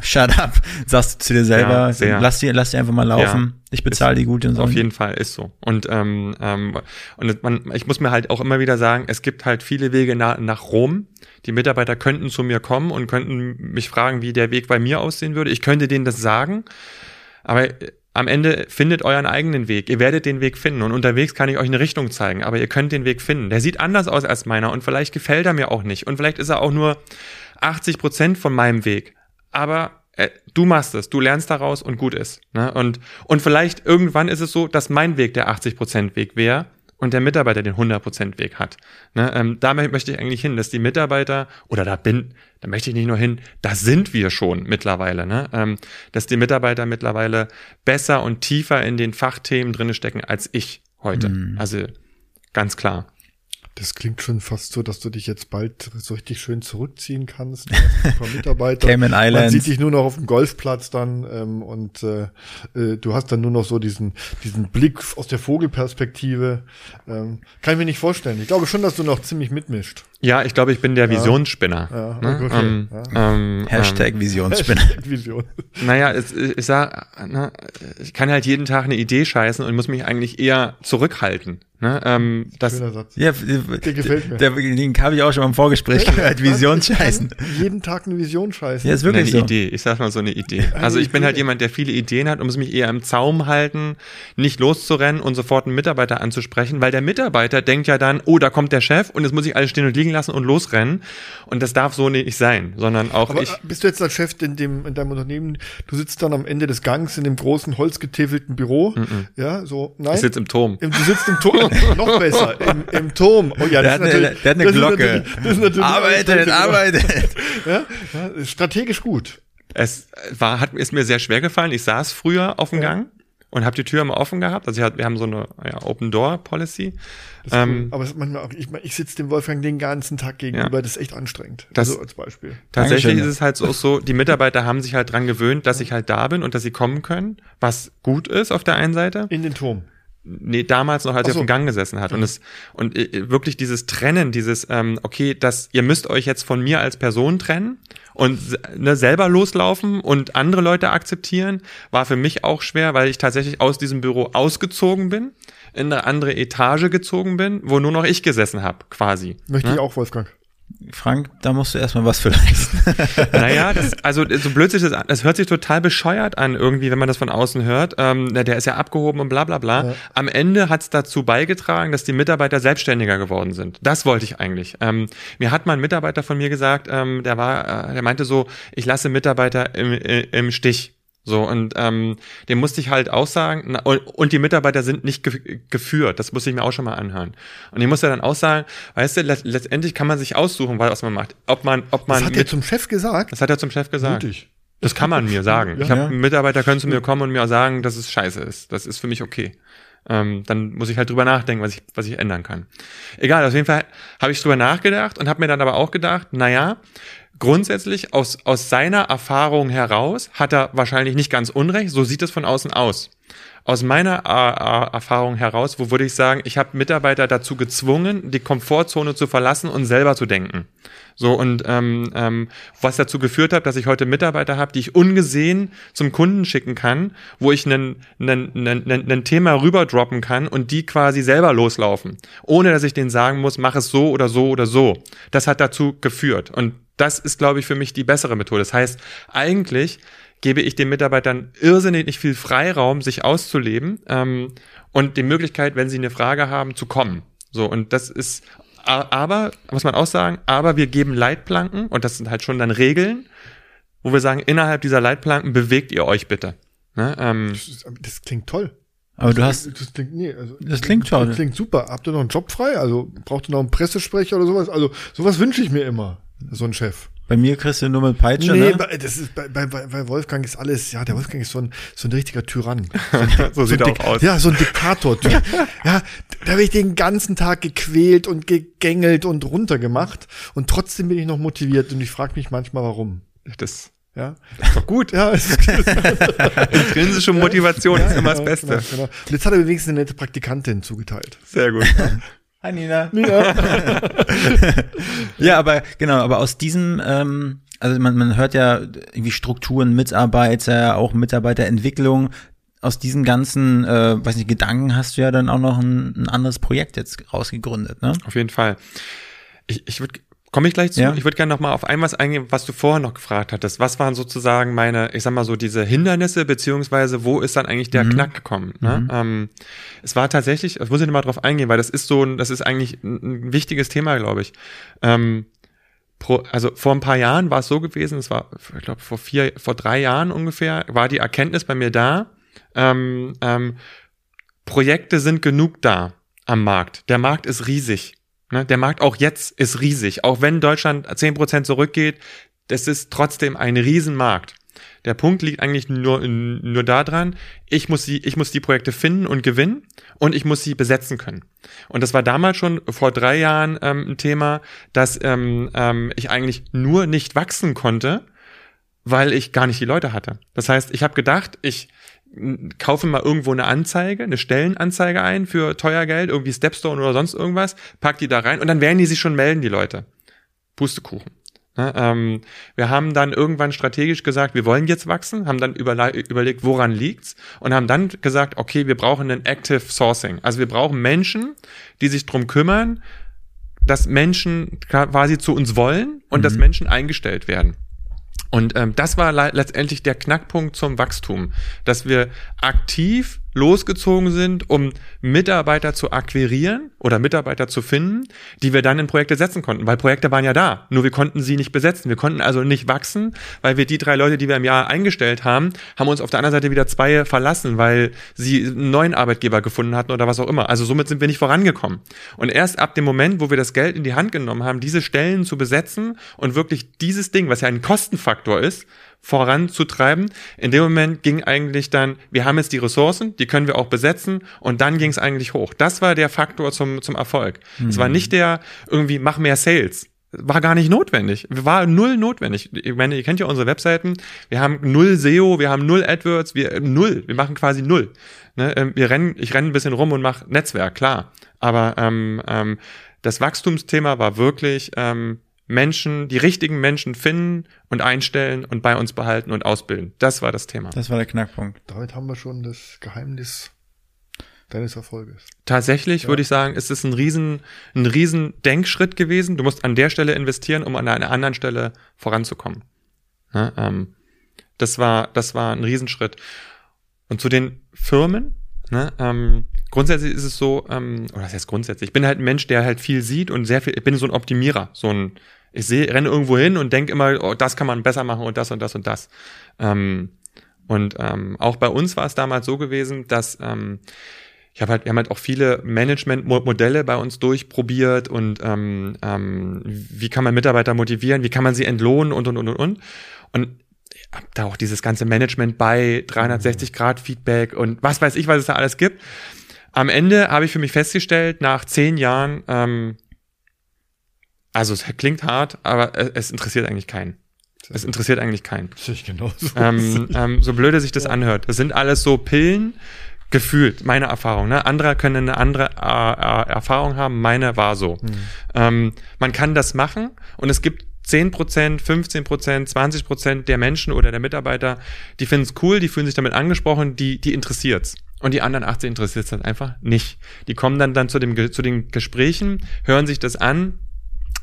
Shut up, sagst du zu dir selber, ja, lass die, lass die einfach mal laufen. Ja, ich bezahle die gut und so. Auf jeden Fall ist so. Und ähm, ähm, und man, ich muss mir halt auch immer wieder sagen, es gibt halt viele Wege nach, nach Rom. Die Mitarbeiter könnten zu mir kommen und könnten mich fragen, wie der Weg bei mir aussehen würde. Ich könnte denen das sagen, aber am Ende findet euren eigenen Weg. Ihr werdet den Weg finden und unterwegs kann ich euch eine Richtung zeigen, aber ihr könnt den Weg finden. Der sieht anders aus als meiner und vielleicht gefällt er mir auch nicht und vielleicht ist er auch nur 80 Prozent von meinem Weg aber äh, du machst es, du lernst daraus und gut ist. Ne? Und, und vielleicht irgendwann ist es so, dass mein Weg der 80% Weg wäre und der Mitarbeiter den 100% Weg hat. Ne? Ähm, da möchte ich eigentlich hin, dass die Mitarbeiter, oder da bin, da möchte ich nicht nur hin, da sind wir schon mittlerweile, ne? ähm, dass die Mitarbeiter mittlerweile besser und tiefer in den Fachthemen drinne stecken als ich heute. Mhm. Also ganz klar. Das klingt schon fast so, dass du dich jetzt bald so richtig schön zurückziehen kannst. Du hast ein paar (laughs) Mitarbeiter. Cayman Islands. Man sieht dich nur noch auf dem Golfplatz dann ähm, und äh, äh, du hast dann nur noch so diesen diesen Blick aus der Vogelperspektive. Ähm, kann ich mir nicht vorstellen. Ich glaube schon, dass du noch ziemlich mitmischt. Ja, ich glaube, ich bin der Visionsspinner. Ja, ne? okay. ähm, ja. Ähm, Hashtag ähm, Visionsspinner. Hashtag Vision. Naja, es, ich sag, na, ich kann halt jeden Tag eine Idee scheißen und muss mich eigentlich eher zurückhalten. Ne, ähm, das, Schöner Satz. Ja, der gefällt mir. Der, den habe ich auch schon mal im Vorgespräch ja, gehört. Vision scheißen. Jeden Tag eine Vision scheißen. Ja, ist wirklich eine so. Idee. Ich sag mal so eine Idee. Also ich bin halt jemand, der viele Ideen hat und muss mich eher im Zaum halten, nicht loszurennen und sofort einen Mitarbeiter anzusprechen, weil der Mitarbeiter denkt ja dann, oh, da kommt der Chef und jetzt muss ich alles stehen und liegen lassen und losrennen. Und das darf so nicht sein, sondern auch Aber ich. Bist du jetzt als Chef in dem in deinem Unternehmen? Du sitzt dann am Ende des Gangs in dem großen holzgetäfelten Büro. Mm -mm. Ja, so. Nein. Ich sitze im Turm. Du sitzt im Turm. (laughs) noch besser, im, im Turm. Oh ja, der, das hat eine, der hat eine Glocke. Das ist natürlich arbeitet, arbeitet. Ja, ja, strategisch gut. Es war, hat, ist mir sehr schwer gefallen. Ich saß früher auf dem ja. Gang und habe die Tür immer offen gehabt. Also wir haben so eine ja, Open Door Policy. Ähm, cool. Aber manchmal auch, ich, ich sitze dem Wolfgang den ganzen Tag gegenüber, ja. das ist echt anstrengend. Das, also als Beispiel. Tatsächlich ist es halt so, so, die Mitarbeiter haben sich halt dran gewöhnt, dass ich halt da bin und dass sie kommen können, was gut ist auf der einen Seite. In den Turm nee, damals noch, als so. er auf dem Gang gesessen hat. Und es und äh, wirklich dieses Trennen, dieses, ähm, okay, dass ihr müsst euch jetzt von mir als Person trennen und ne, selber loslaufen und andere Leute akzeptieren, war für mich auch schwer, weil ich tatsächlich aus diesem Büro ausgezogen bin, in eine andere Etage gezogen bin, wo nur noch ich gesessen habe, quasi. Möchte ne? ich auch, Wolfgang. Frank, da musst du erstmal was für leisten. (laughs) naja, das, also so blöd sich das an, das hört sich total bescheuert an, irgendwie, wenn man das von außen hört. Ähm, der ist ja abgehoben und bla bla bla. Ja. Am Ende hat es dazu beigetragen, dass die Mitarbeiter selbstständiger geworden sind. Das wollte ich eigentlich. Ähm, mir hat mal ein Mitarbeiter von mir gesagt, ähm, der war, äh, der meinte so, ich lasse Mitarbeiter im, im Stich. So, und ähm, dem musste ich halt auch sagen, na, und, und, die Mitarbeiter sind nicht ge geführt, das musste ich mir auch schon mal anhören. Und ich musste dann auch sagen, weißt du, let letztendlich kann man sich aussuchen, was man macht. Ob man, ob man. Das hat er zum Chef gesagt? Das hat er zum Chef gesagt. Mutig. Das kann man mir sagen. ja, ich habe ja. Mitarbeiter können zu mir kommen und mir auch sagen, dass es scheiße ist. Das ist für mich okay. Ähm, dann muss ich halt drüber nachdenken, was ich, was ich ändern kann. Egal, auf jeden Fall habe ich drüber nachgedacht und habe mir dann aber auch gedacht, naja, grundsätzlich aus, aus seiner Erfahrung heraus hat er wahrscheinlich nicht ganz unrecht, so sieht es von außen aus. Aus meiner äh, Erfahrung heraus, wo würde ich sagen, ich habe Mitarbeiter dazu gezwungen, die Komfortzone zu verlassen und selber zu denken. So und ähm, ähm, was dazu geführt hat, dass ich heute Mitarbeiter habe, die ich ungesehen zum Kunden schicken kann, wo ich einen, einen Thema rüberdroppen kann und die quasi selber loslaufen, ohne dass ich denen sagen muss, mach es so oder so oder so. Das hat dazu geführt und das ist, glaube ich, für mich die bessere Methode. Das heißt, eigentlich gebe ich den Mitarbeitern irrsinnig viel Freiraum, sich auszuleben ähm, und die Möglichkeit, wenn sie eine Frage haben, zu kommen. So, und das ist, aber, muss man auch sagen, aber wir geben Leitplanken und das sind halt schon dann Regeln, wo wir sagen, innerhalb dieser Leitplanken bewegt ihr euch bitte. Ne? Ähm, das, das, klingt toll. Aber du hast. Das klingt, nee, also, das klingt toll. Das klingt super. Habt ihr noch einen Job frei? Also braucht ihr noch einen Pressesprecher oder sowas? Also sowas wünsche ich mir immer so ein Chef. Bei mir kriegst du nur mit Peitsche, nee, ne? das ist, bei, bei, bei Wolfgang ist alles, ja, der Wolfgang ist so ein, so ein richtiger Tyrann. (laughs) So, ein, (laughs) so, so sieht er auch aus. Ja, so ein Diktator. (laughs) ja, da habe ich den ganzen Tag gequält und gegängelt und runtergemacht und trotzdem bin ich noch motiviert und ich frage mich manchmal, warum. Das ja. Das ist doch gut. Ja, Intrinsische Motivation ja, ist immer genau, das Beste. Genau, genau. Und jetzt hat er wenigstens eine nette Praktikantin zugeteilt. Sehr gut. Hi Nina. Nina. (laughs) ja, aber genau, aber aus diesem, ähm, also man, man hört ja irgendwie Strukturen, Mitarbeiter, auch Mitarbeiterentwicklung. Aus diesen ganzen, äh, weiß nicht, Gedanken hast du ja dann auch noch ein, ein anderes Projekt jetzt rausgegründet, ne? Auf jeden Fall. Ich, ich würde Komme ich gleich zu. Ja. Ich würde gerne noch mal auf ein was eingehen, was du vorher noch gefragt hattest. Was waren sozusagen meine, ich sag mal so, diese Hindernisse, beziehungsweise wo ist dann eigentlich der mhm. Knack gekommen? Ne? Mhm. Ähm, es war tatsächlich, das muss ich mal drauf eingehen, weil das ist so ein, das ist eigentlich ein, ein wichtiges Thema, glaube ich. Ähm, pro, also vor ein paar Jahren war es so gewesen, es war, ich glaube, vor vier, vor drei Jahren ungefähr, war die Erkenntnis bei mir da, ähm, ähm, Projekte sind genug da am Markt. Der Markt ist riesig. Ne? Der Markt auch jetzt ist riesig. Auch wenn Deutschland zehn Prozent zurückgeht, das ist trotzdem ein Riesenmarkt. Der Punkt liegt eigentlich nur, nur daran, ich muss, sie, ich muss die Projekte finden und gewinnen und ich muss sie besetzen können. Und das war damals schon vor drei Jahren ähm, ein Thema, dass ähm, ähm, ich eigentlich nur nicht wachsen konnte, weil ich gar nicht die Leute hatte. Das heißt, ich habe gedacht, ich kaufe mal irgendwo eine Anzeige, eine Stellenanzeige ein für teuer Geld, irgendwie Stepstone oder sonst irgendwas, pack die da rein und dann werden die sich schon melden, die Leute. Pustekuchen. Ne, ähm, wir haben dann irgendwann strategisch gesagt, wir wollen jetzt wachsen, haben dann überlegt, woran liegt's und haben dann gesagt, okay, wir brauchen ein Active Sourcing. Also wir brauchen Menschen, die sich drum kümmern, dass Menschen quasi zu uns wollen und mhm. dass Menschen eingestellt werden. Und ähm, das war letztendlich der Knackpunkt zum Wachstum, dass wir aktiv losgezogen sind, um Mitarbeiter zu akquirieren oder Mitarbeiter zu finden, die wir dann in Projekte setzen konnten, weil Projekte waren ja da, nur wir konnten sie nicht besetzen. Wir konnten also nicht wachsen, weil wir die drei Leute, die wir im Jahr eingestellt haben, haben uns auf der anderen Seite wieder zwei verlassen, weil sie einen neuen Arbeitgeber gefunden hatten oder was auch immer. Also somit sind wir nicht vorangekommen. Und erst ab dem Moment, wo wir das Geld in die Hand genommen haben, diese Stellen zu besetzen und wirklich dieses Ding, was ja ein Kostenfaktor ist, voranzutreiben. In dem Moment ging eigentlich dann, wir haben jetzt die Ressourcen, die können wir auch besetzen und dann ging es eigentlich hoch. Das war der Faktor zum, zum Erfolg. Mhm. Es war nicht der irgendwie, mach mehr Sales. War gar nicht notwendig. War null notwendig. Ich meine, ihr kennt ja unsere Webseiten. Wir haben null SEO, wir haben null AdWords, wir null. Wir machen quasi null. Ne? Ähm, wir rennen, ich renne ein bisschen rum und mache Netzwerk, klar. Aber ähm, ähm, das Wachstumsthema war wirklich ähm, Menschen, die richtigen Menschen finden und einstellen und bei uns behalten und ausbilden. Das war das Thema. Das war der Knackpunkt. Damit haben wir schon das Geheimnis deines Erfolges. Tatsächlich ja. würde ich sagen, ist es ein riesen, ein riesen Denkschritt gewesen. Du musst an der Stelle investieren, um an einer anderen Stelle voranzukommen. Ja, ähm, das war, das war ein Riesenschritt. Und zu den Firmen, ne, ähm, grundsätzlich ist es so, ähm, oder das heißt grundsätzlich, ich bin halt ein Mensch, der halt viel sieht und sehr viel, ich bin so ein Optimierer, so ein, ich sehe, renne irgendwo hin und denke immer, oh, das kann man besser machen und das und das und das. Ähm, und ähm, auch bei uns war es damals so gewesen, dass ähm, ich habe halt, wir haben halt auch viele Management-Modelle bei uns durchprobiert und ähm, ähm, wie kann man Mitarbeiter motivieren, wie kann man sie entlohnen und und und und und. Und hab da auch dieses ganze Management bei 360 Grad Feedback und was weiß ich, was es da alles gibt. Am Ende habe ich für mich festgestellt, nach zehn Jahren, ähm, also es klingt hart, aber es, es interessiert eigentlich keinen. Es interessiert eigentlich keinen. Ich genauso. Ähm, (laughs) ähm, so blöde sich das anhört. Das sind alles so Pillen, gefühlt, meine Erfahrung. Ne? Andere können eine andere äh, äh, Erfahrung haben, meine war so. Hm. Ähm, man kann das machen und es gibt 10% 15% 20% der Menschen oder der Mitarbeiter, die finden es cool, die fühlen sich damit angesprochen, die, die interessiert's. Und die anderen 80 interessiert es halt einfach nicht. Die kommen dann, dann zu, dem, zu den Gesprächen, hören sich das an,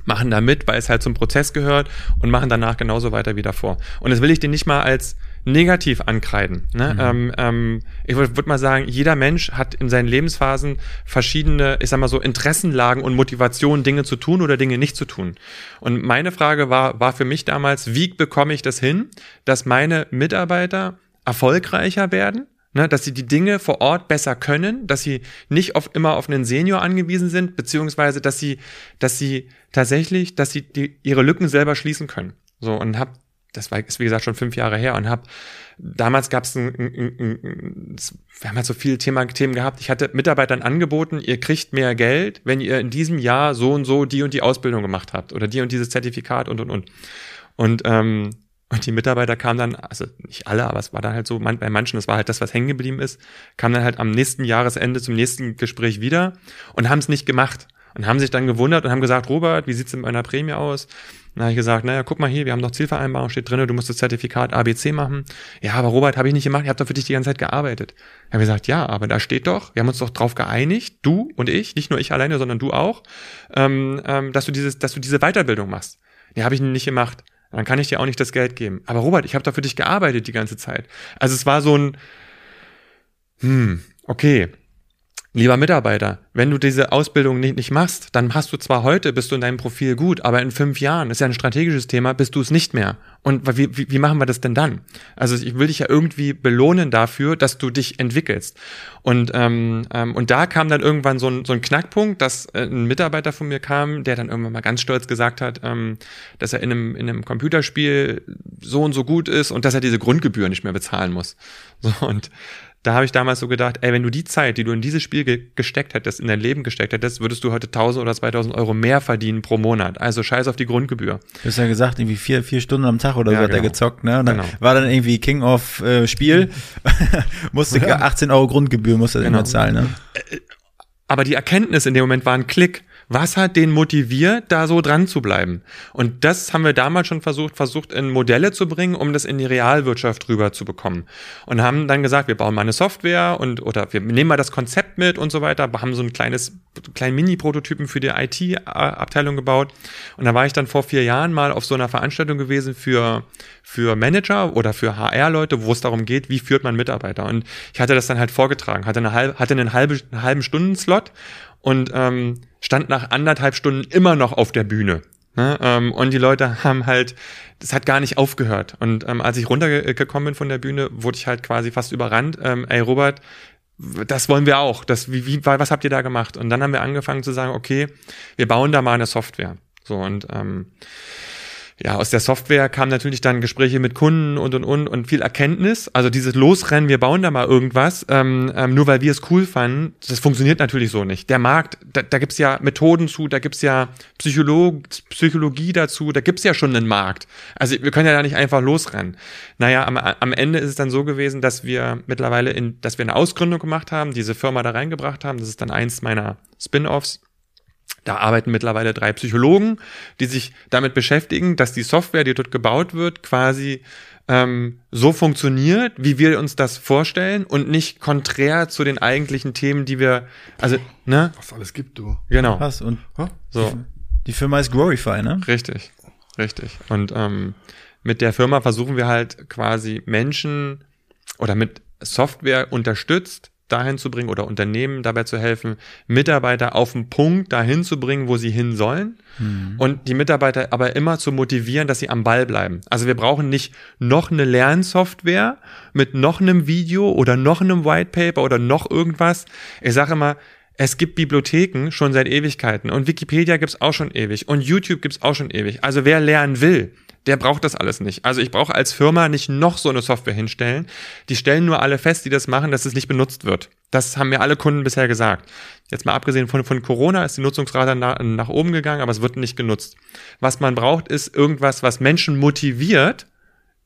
machen da mit, weil es halt zum Prozess gehört und machen danach genauso weiter wie davor. Und das will ich dir nicht mal als negativ ankreiden. Ne? Mhm. Ähm, ähm, ich würde würd mal sagen, jeder Mensch hat in seinen Lebensphasen verschiedene, ich sag mal so, Interessenlagen und Motivationen, Dinge zu tun oder Dinge nicht zu tun. Und meine Frage war, war für mich damals, wie bekomme ich das hin, dass meine Mitarbeiter erfolgreicher werden? Ne, dass sie die Dinge vor Ort besser können, dass sie nicht auf, immer auf einen Senior angewiesen sind, beziehungsweise dass sie, dass sie tatsächlich, dass sie die, ihre Lücken selber schließen können. So und habe das war ist wie gesagt schon fünf Jahre her und habe damals gab es ein, ein, ein, ein, wir haben halt so viele Thema, Themen gehabt. Ich hatte Mitarbeitern angeboten, ihr kriegt mehr Geld, wenn ihr in diesem Jahr so und so die und die Ausbildung gemacht habt oder die und dieses Zertifikat und und und. Und ähm, und die Mitarbeiter kamen dann, also nicht alle, aber es war dann halt so, bei manchen, das war halt das, was hängen geblieben ist, kamen dann halt am nächsten Jahresende zum nächsten Gespräch wieder und haben es nicht gemacht und haben sich dann gewundert und haben gesagt, Robert, wie sieht's mit meiner Prämie aus? Dann habe ich gesagt, naja, guck mal hier, wir haben noch Zielvereinbarung, steht drin, du musst das Zertifikat ABC machen. Ja, aber Robert, habe ich nicht gemacht, ich habe doch für dich die ganze Zeit gearbeitet. Ich habe gesagt, ja, aber da steht doch, wir haben uns doch drauf geeinigt, du und ich, nicht nur ich alleine, sondern du auch, ähm, ähm, dass du dieses, dass du diese Weiterbildung machst. Ja, habe ich nicht gemacht. Dann kann ich dir auch nicht das Geld geben. Aber Robert, ich habe doch für dich gearbeitet die ganze Zeit. Also es war so ein, hm, okay, Lieber Mitarbeiter, wenn du diese Ausbildung nicht, nicht machst, dann hast du zwar heute, bist du in deinem Profil gut, aber in fünf Jahren, ist ja ein strategisches Thema, bist du es nicht mehr. Und wie, wie, wie machen wir das denn dann? Also ich will dich ja irgendwie belohnen dafür, dass du dich entwickelst. Und, ähm, ähm, und da kam dann irgendwann so ein, so ein Knackpunkt, dass äh, ein Mitarbeiter von mir kam, der dann irgendwann mal ganz stolz gesagt hat, ähm, dass er in einem, in einem Computerspiel so und so gut ist und dass er diese Grundgebühr nicht mehr bezahlen muss. So, und da habe ich damals so gedacht, ey, wenn du die Zeit, die du in dieses Spiel ge gesteckt hättest, in dein Leben gesteckt hättest, würdest du heute 1000 oder 2000 Euro mehr verdienen pro Monat. Also scheiß auf die Grundgebühr. Du hast ja gesagt, irgendwie vier, vier Stunden am Tag oder ja, so hat genau. er gezockt, ne? Und dann genau. war dann irgendwie King of äh, Spiel, (laughs) musste ja. 18 Euro Grundgebühr musste er genau. immer zahlen, ne? Äh, aber die Erkenntnis in dem Moment war ein Klick. Was hat den motiviert, da so dran zu bleiben? Und das haben wir damals schon versucht, versucht in Modelle zu bringen, um das in die Realwirtschaft rüber zu bekommen. Und haben dann gesagt, wir bauen mal eine Software und oder wir nehmen mal das Konzept mit und so weiter, haben so ein kleines, kleinen Mini-Prototypen für die IT-Abteilung gebaut. Und da war ich dann vor vier Jahren mal auf so einer Veranstaltung gewesen für, für Manager oder für HR-Leute, wo es darum geht, wie führt man Mitarbeiter. Und ich hatte das dann halt vorgetragen, hatte, eine halbe, hatte einen, halbe, einen halben Stunden-Slot und ähm, stand nach anderthalb Stunden immer noch auf der Bühne. Ne? Ähm, und die Leute haben halt, das hat gar nicht aufgehört. Und ähm, als ich runtergekommen bin von der Bühne, wurde ich halt quasi fast überrannt. Ähm, ey Robert, das wollen wir auch. Das, wie, wie, was habt ihr da gemacht? Und dann haben wir angefangen zu sagen, okay, wir bauen da mal eine Software. So und ähm, ja, aus der Software kamen natürlich dann Gespräche mit Kunden und und und und viel Erkenntnis. Also dieses Losrennen, wir bauen da mal irgendwas, ähm, ähm, nur weil wir es cool fanden, das funktioniert natürlich so nicht. Der Markt, da, da gibt's ja Methoden zu, da gibt's ja Psycholog, Psychologie dazu, da gibt's ja schon einen Markt. Also wir können ja da nicht einfach losrennen. Naja, am, am Ende ist es dann so gewesen, dass wir mittlerweile in, dass wir eine Ausgründung gemacht haben, diese Firma da reingebracht haben. Das ist dann eins meiner Spin-offs da arbeiten mittlerweile drei Psychologen, die sich damit beschäftigen, dass die Software, die dort gebaut wird, quasi ähm, so funktioniert, wie wir uns das vorstellen und nicht konträr zu den eigentlichen Themen, die wir, also, ne? Was alles gibt, du. Genau. Was? Und So, die Firma ist Glorify, ne? richtig, richtig. Und ähm, mit der Firma versuchen wir halt quasi Menschen oder mit Software unterstützt, dahin zu bringen oder Unternehmen dabei zu helfen, Mitarbeiter auf den Punkt dahin zu bringen, wo sie hin sollen und die Mitarbeiter aber immer zu motivieren, dass sie am Ball bleiben. Also wir brauchen nicht noch eine Lernsoftware mit noch einem Video oder noch einem White Paper oder noch irgendwas. Ich sage immer, es gibt Bibliotheken schon seit Ewigkeiten und Wikipedia gibt's auch schon ewig und YouTube gibt's auch schon ewig. Also wer lernen will, der braucht das alles nicht. Also ich brauche als Firma nicht noch so eine Software hinstellen. Die stellen nur alle fest, die das machen, dass es nicht benutzt wird. Das haben mir alle Kunden bisher gesagt. Jetzt mal abgesehen von, von Corona ist die Nutzungsrate nach, nach oben gegangen, aber es wird nicht genutzt. Was man braucht, ist irgendwas, was Menschen motiviert,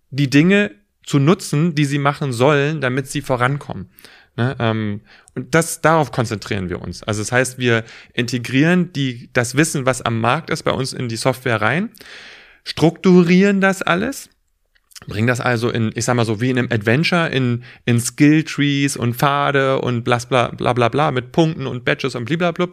die Dinge zu nutzen, die sie machen sollen, damit sie vorankommen. Ne, ähm, und das, darauf konzentrieren wir uns. Also das heißt, wir integrieren die, das Wissen, was am Markt ist, bei uns in die Software rein, strukturieren das alles, bringen das also in, ich sag mal so, wie in einem Adventure, in, in Skill-Trees und Pfade und bla, bla, bla, bla, bla, mit Punkten und Badges und blablabla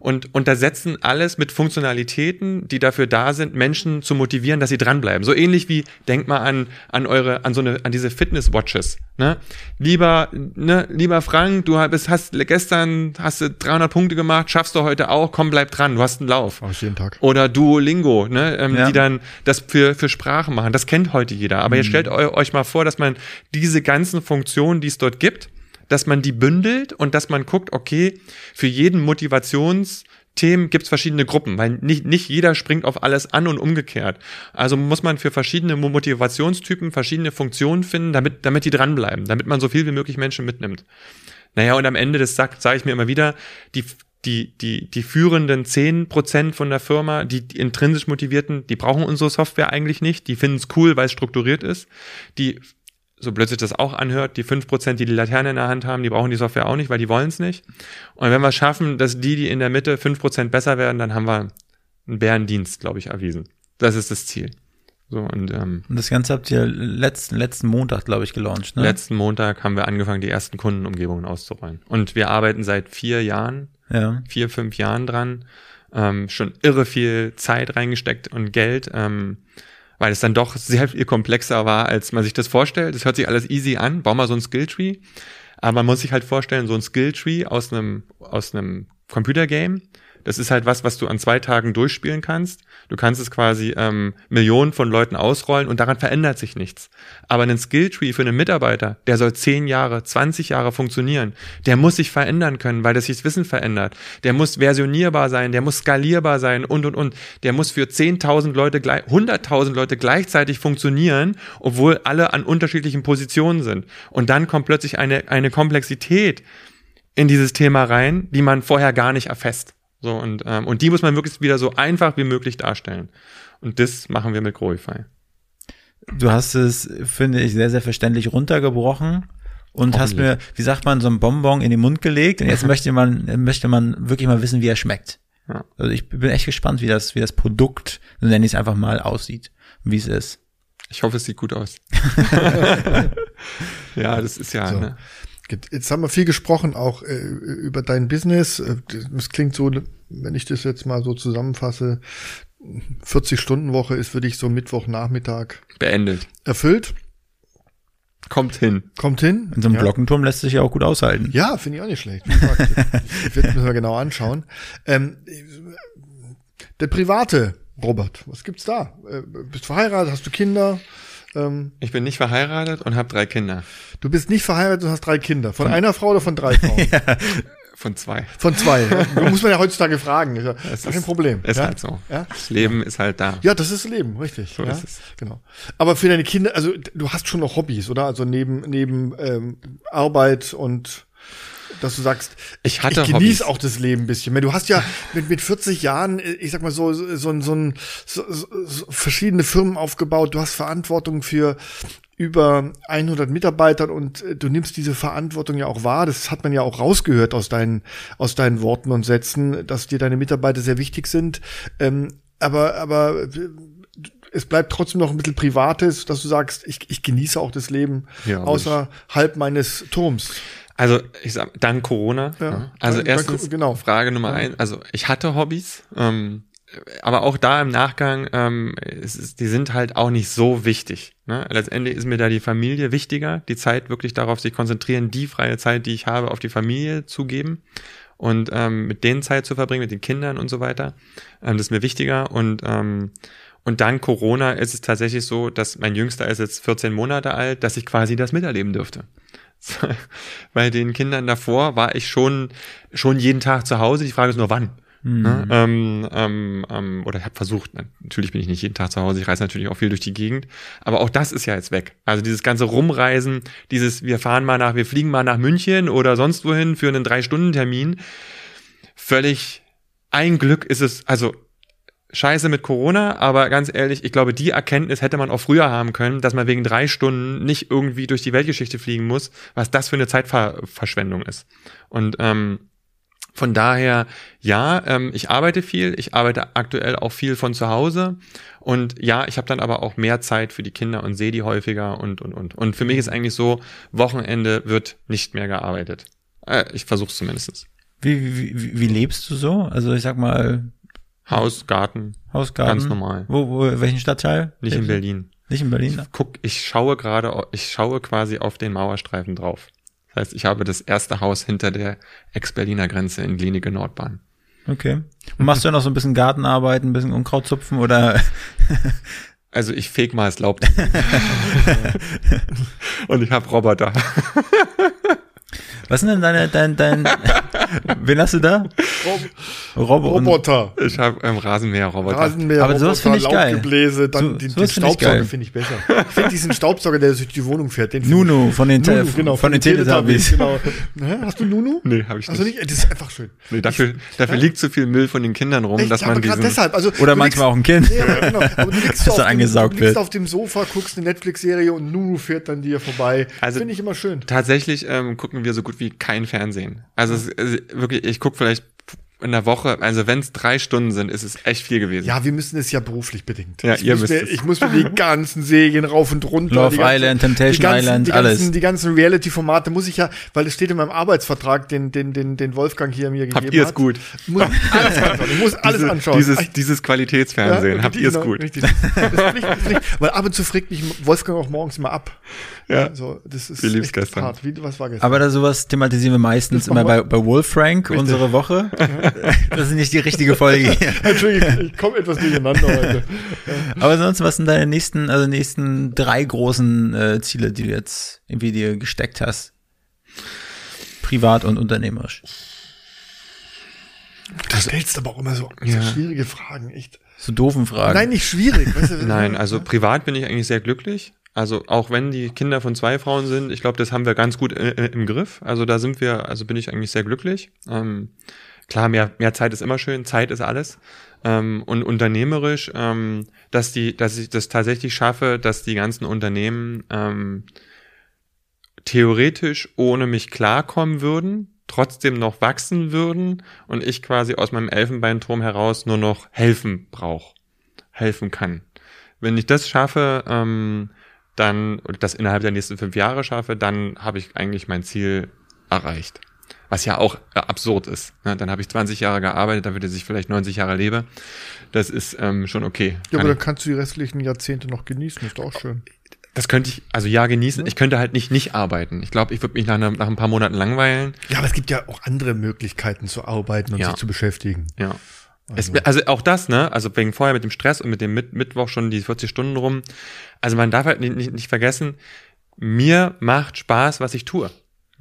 und untersetzen alles mit Funktionalitäten, die dafür da sind, Menschen zu motivieren, dass sie dranbleiben. So ähnlich wie, denkt mal an, an eure, an so eine, an diese Fitness-Watches, ne? Lieber, ne, lieber Frank, du bist, hast gestern, hast du 300 Punkte gemacht, schaffst du heute auch, komm, bleib dran, du hast einen Lauf. Mach ich jeden Tag. Oder Duolingo, ne, ähm, Ja. die dann das für, für Sprachen machen. Das kennt heute jeder. Aber jetzt stellt eu euch mal vor, dass man diese ganzen Funktionen, die es dort gibt, dass man die bündelt und dass man guckt, okay, für jeden Motivationsthemen gibt es verschiedene Gruppen, weil nicht, nicht jeder springt auf alles an und umgekehrt. Also muss man für verschiedene Mo- Motivationstypen verschiedene Funktionen finden, damit, damit die dranbleiben, damit man so viel wie möglich Menschen mitnimmt. Naja, und am Ende des sage ich mir immer wieder, die, die, die, die führenden 10% von der Firma, die, die intrinsisch motivierten, die brauchen unsere Software eigentlich nicht. Die finden es cool, weil es strukturiert ist. Die, so blöd sich das auch anhört, die 5%, die die Laterne in der Hand haben, die brauchen die Software auch nicht, weil die wollen es nicht. Und wenn wir schaffen, dass die, die in der Mitte 5% besser werden, dann haben wir einen Bärendienst, glaube ich, erwiesen. Das ist das Ziel. So, und ähm, Und das Ganze habt ihr letzten, letzten Montag, glaube ich, gelauncht, ne? letzten Montag haben wir angefangen, die ersten Kundenumgebungen auszurollen. Und wir arbeiten seit vier Jahren ja. vier, fünf Jahren dran, ähm, schon irre viel Zeit reingesteckt und Geld, ähm, weil es dann doch sehr viel komplexer war, als man sich das vorstellt. Das hört sich alles easy an, bau mal so ein Skilltree. Aber man muss sich halt vorstellen, so ein Skilltree aus einem, aus einem Computergame, das ist halt was, was du an zwei Tagen durchspielen kannst. Du kannst es quasi ähm, Millionen von Leuten ausrollen und daran verändert sich nichts. Aber ein Skilltree für einen Mitarbeiter, der soll 10 Jahre, 20 Jahre funktionieren, der muss sich verändern können, weil das sich das Wissen verändert. Der muss versionierbar sein, der muss skalierbar sein und, und, und. Der muss für 10.000 Leute, gleich- 100.000 Leute gleichzeitig funktionieren, obwohl alle an unterschiedlichen Positionen sind. Und dann kommt plötzlich eine, eine Komplexität in dieses Thema rein, die man vorher gar nicht erfasst. So, und, ähm, und die muss man wirklich wieder so einfach wie möglich darstellen. Und das machen wir mit Growify. Du hast es, finde ich, sehr, sehr verständlich runtergebrochen und hast mir, wie sagt man, so ein Bonbon in den Mund gelegt und jetzt (laughs) möchte man, möchte man wirklich mal wissen, wie er schmeckt. Ja. Also ich bin echt gespannt, wie das, wie das Produkt, so nenne ich es einfach mal, aussieht und wie es ist. Ich hoffe, es sieht gut aus. (laughs) (laughs) ja, das ist ja, So. ne? Jetzt haben wir viel gesprochen, auch äh, über dein Business. Äh, Das klingt so, wenn ich das jetzt mal so zusammenfasse, 40-Stunden-Woche ist für dich so Mittwochnachmittag beendet. erfüllt. Kommt hin. Kommt hin. In so einem ja. Glockenturm lässt sich ja auch gut aushalten. Ja, finde ich auch nicht schlecht. Wie gesagt, das müssen wir genau anschauen. Ähm, der private Robert, was gibt's da? Äh, bist verheiratet, hast du Kinder? Ähm, Ich bin nicht verheiratet und habe drei Kinder. du bist nicht verheiratet und hast drei Kinder. Von einer Frau oder von drei Frauen? (laughs) Von zwei. Von zwei. (laughs) Ja. Muss man ja heutzutage fragen. Ist ja Es gar kein ist- Problem. Ist ja? halt so. Ja? Das Leben ist halt da. Ja, das ist Leben, richtig. So ja, ist es. Genau. Aber für deine Kinder, also du hast schon noch Hobbys, oder? Also neben neben ähm, Arbeit und dass du sagst, Ich hatte ich genieße auch das Leben ein bisschen. Du hast ja mit, mit 40 Jahren, äh, ich sag mal so, so, so, so, so, so verschiedene Firmen aufgebaut. Du hast Verantwortung für über 100 Mitarbeitern und äh, du nimmst diese Verantwortung ja auch wahr. Das hat man ja auch rausgehört aus deinen, aus deinen Worten und Sätzen, dass dir deine Mitarbeiter sehr wichtig sind. Ähm, aber, aber äh, es bleibt trotzdem noch ein bisschen Privates, dass du sagst, ich, ich genieße auch das Leben Ja, außerhalb meines Turms. Also ich sag, dank Corona. Ja. ne? Also Dank- erstens dank- genau. Frage Nummer eins. Also ich hatte Hobbys, ähm, aber auch da im Nachgang, ähm, es ist, die sind halt auch nicht so wichtig. Ne? Letztendlich ist mir da die Familie wichtiger, die Zeit wirklich darauf sich konzentrieren, die freie Zeit, die ich habe, auf die Familie zu geben und ähm, mit denen Zeit zu verbringen, mit den Kindern und so weiter. Ähm, das ist mir wichtiger und ähm, und dank Corona ist es tatsächlich so, dass mein Jüngster ist jetzt 14 Monate alt, dass ich quasi das miterleben dürfte. (laughs) Bei den Kindern davor war ich schon schon jeden Tag zu Hause. Die Frage ist nur wann. Ne? Ähm, ähm, ähm, oder ich habe versucht, natürlich bin ich nicht jeden Tag zu Hause, ich reise natürlich auch viel durch die Gegend, aber auch das ist ja jetzt weg. Also dieses ganze Rumreisen, dieses wir fahren mal nach, wir fliegen mal nach München oder sonst wohin für einen Drei-Stunden-Termin, völlig ein Glück ist es, also scheiße mit Corona, aber ganz ehrlich, ich glaube, die Erkenntnis hätte man auch früher haben können, dass man wegen drei Stunden nicht irgendwie durch die Weltgeschichte fliegen muss, was das für eine Zeitverschwendung ist. Und ähm, von daher, ja, ähm, ich arbeite viel, ich arbeite aktuell auch viel von zu Hause und ja, ich habe dann aber auch mehr Zeit für die Kinder und sehe die häufiger und und und. Und für mich ist eigentlich so, Wochenende wird nicht mehr gearbeitet. Äh, ich versuche es zumindest. Wie, wie, wie lebst du so? Also ich sag mal, Haus, Garten, Hausgarten. Ganz normal. Wo, wo, welchen Stadtteil? nicht in? Berlin. Nicht in Berlin? Guck, ich schaue gerade, ich schaue quasi auf den Mauerstreifen drauf. Das heißt, ich habe das erste Haus hinter der Ex-Berliner Grenze in Glienicke Nordbahn. Okay. Und machst du noch so ein bisschen Gartenarbeit, ein bisschen Unkraut zupfen oder? (laughs) Also ich feg mal das Laub. (laughs) und ich habe Roboter. Was sind denn deine, dein, dein, (laughs) wen hast du da? Und, Roboter. Ich habe ähm, Rasenmäher-Roboter. Rasenmäher, Aber sowas Roboter, find ich geil. Laubgebläse, dann So- den, den sowas find ich Staubsauger finde ich besser. Ich finde diesen Staubsauger, der durch die Wohnung fährt, den find Nunu von den, ich, Nunu, genau, von den Teletubbies. (laughs) Genau. Hast du Nunu? Nee, habe ich Also nicht. nicht, das ist einfach schön. Nee, dafür dafür liegt zu viel Müll von den Kindern rum, Echt, dass ja, man aber diesen deshalb. Also, Oder du manchmal auch ein Kind. liegst, ja, genau. Aber du (laughs) liegst, er auf dem, angesaugt du liegst wird. auf dem Sofa, guckst eine Netflix-Serie und Nunu fährt dann dir vorbei. Also- Finde ich immer schön. Tatsächlich ähm, gucken wir so gut wie kein Fernsehen. Also, es, also wirklich, ich gucke vielleicht in der Woche, also wenn es drei Stunden sind, ist es echt viel gewesen. Ja, wir müssen es ja beruflich bedingt. Ja, ich, ihr muss müsst mir, es. ich muss mir die (laughs) ganzen Serien rauf und runter. Love die ganzen- Island, Temptation die ganzen, Island, die alles. Ganzen, die ganzen Reality-Formate muss ich ja, weil es steht in meinem Arbeitsvertrag, den, den, den, den Wolfgang hier mir gegeben Habt ihr es hat. gut? Ich muss alles anschauen. Ich muss alles Diese- anschauen. Dieses, dieses Qualitätsfernsehen, Ja, habt ihr es genau, gut? Richtig. Das ist Pflicht, das ist Pflicht. Weil ab und zu fragt mich Wolfgang auch morgens immer ab. Ja. So, das ist Wie lief's echt gestern? hart. Wie, was war gestern? Aber da sowas thematisieren wir meistens immer wir- bei, bei Wolfrank, unsere Woche. (laughs) Das ist nicht die richtige Folge hier. (laughs) Entschuldigung, ich komme etwas durcheinander heute. (laughs) Aber sonst, was sind deine nächsten, also nächsten drei großen äh, Ziele, die du jetzt irgendwie dir gesteckt hast? Privat und unternehmerisch. Du stellst aber auch immer so, Ja. so schwierige Fragen, echt. So doofen Fragen. Nein, nicht schwierig. Weißt du, Nein, also privat bin ich eigentlich sehr glücklich. Also auch wenn die Kinder von zwei Frauen sind, ich glaube, das haben wir ganz gut äh, im Griff. Also da sind wir, also bin ich eigentlich sehr glücklich. Ähm, klar, mehr, mehr Zeit ist immer schön, Zeit ist alles. Ähm, und unternehmerisch, ähm, dass die, dass ich das tatsächlich schaffe, dass die ganzen Unternehmen ähm, theoretisch ohne mich klarkommen würden, trotzdem noch wachsen würden und ich quasi aus meinem Elfenbeinturm heraus nur noch helfen brauche, helfen kann. Wenn ich das schaffe, ähm, dann, das innerhalb der nächsten fünf Jahre schaffe, dann habe ich eigentlich mein Ziel erreicht. Was ja auch äh, absurd ist. Ne? Dann habe ich 20 Jahre gearbeitet, damit ich vielleicht 90 Jahre lebe. Das ist ähm, schon okay. Ja, aber dann kannst du die restlichen Jahrzehnte noch genießen, ist doch auch schön. das könnte ich, also ja, genießen. Ich könnte halt nicht nicht arbeiten. Ich glaube, ich würde mich nach, nach ein paar Monaten langweilen. Ja, aber es gibt ja auch andere Möglichkeiten zu arbeiten und Ja. sich zu beschäftigen. Ja. Es, also auch das, ne? Also wegen vorher mit dem Stress und mit dem Mit Mittwoch schon die 40 Stunden rum. Also man darf halt nicht, nicht, nicht vergessen, mir macht Spaß, was ich tue.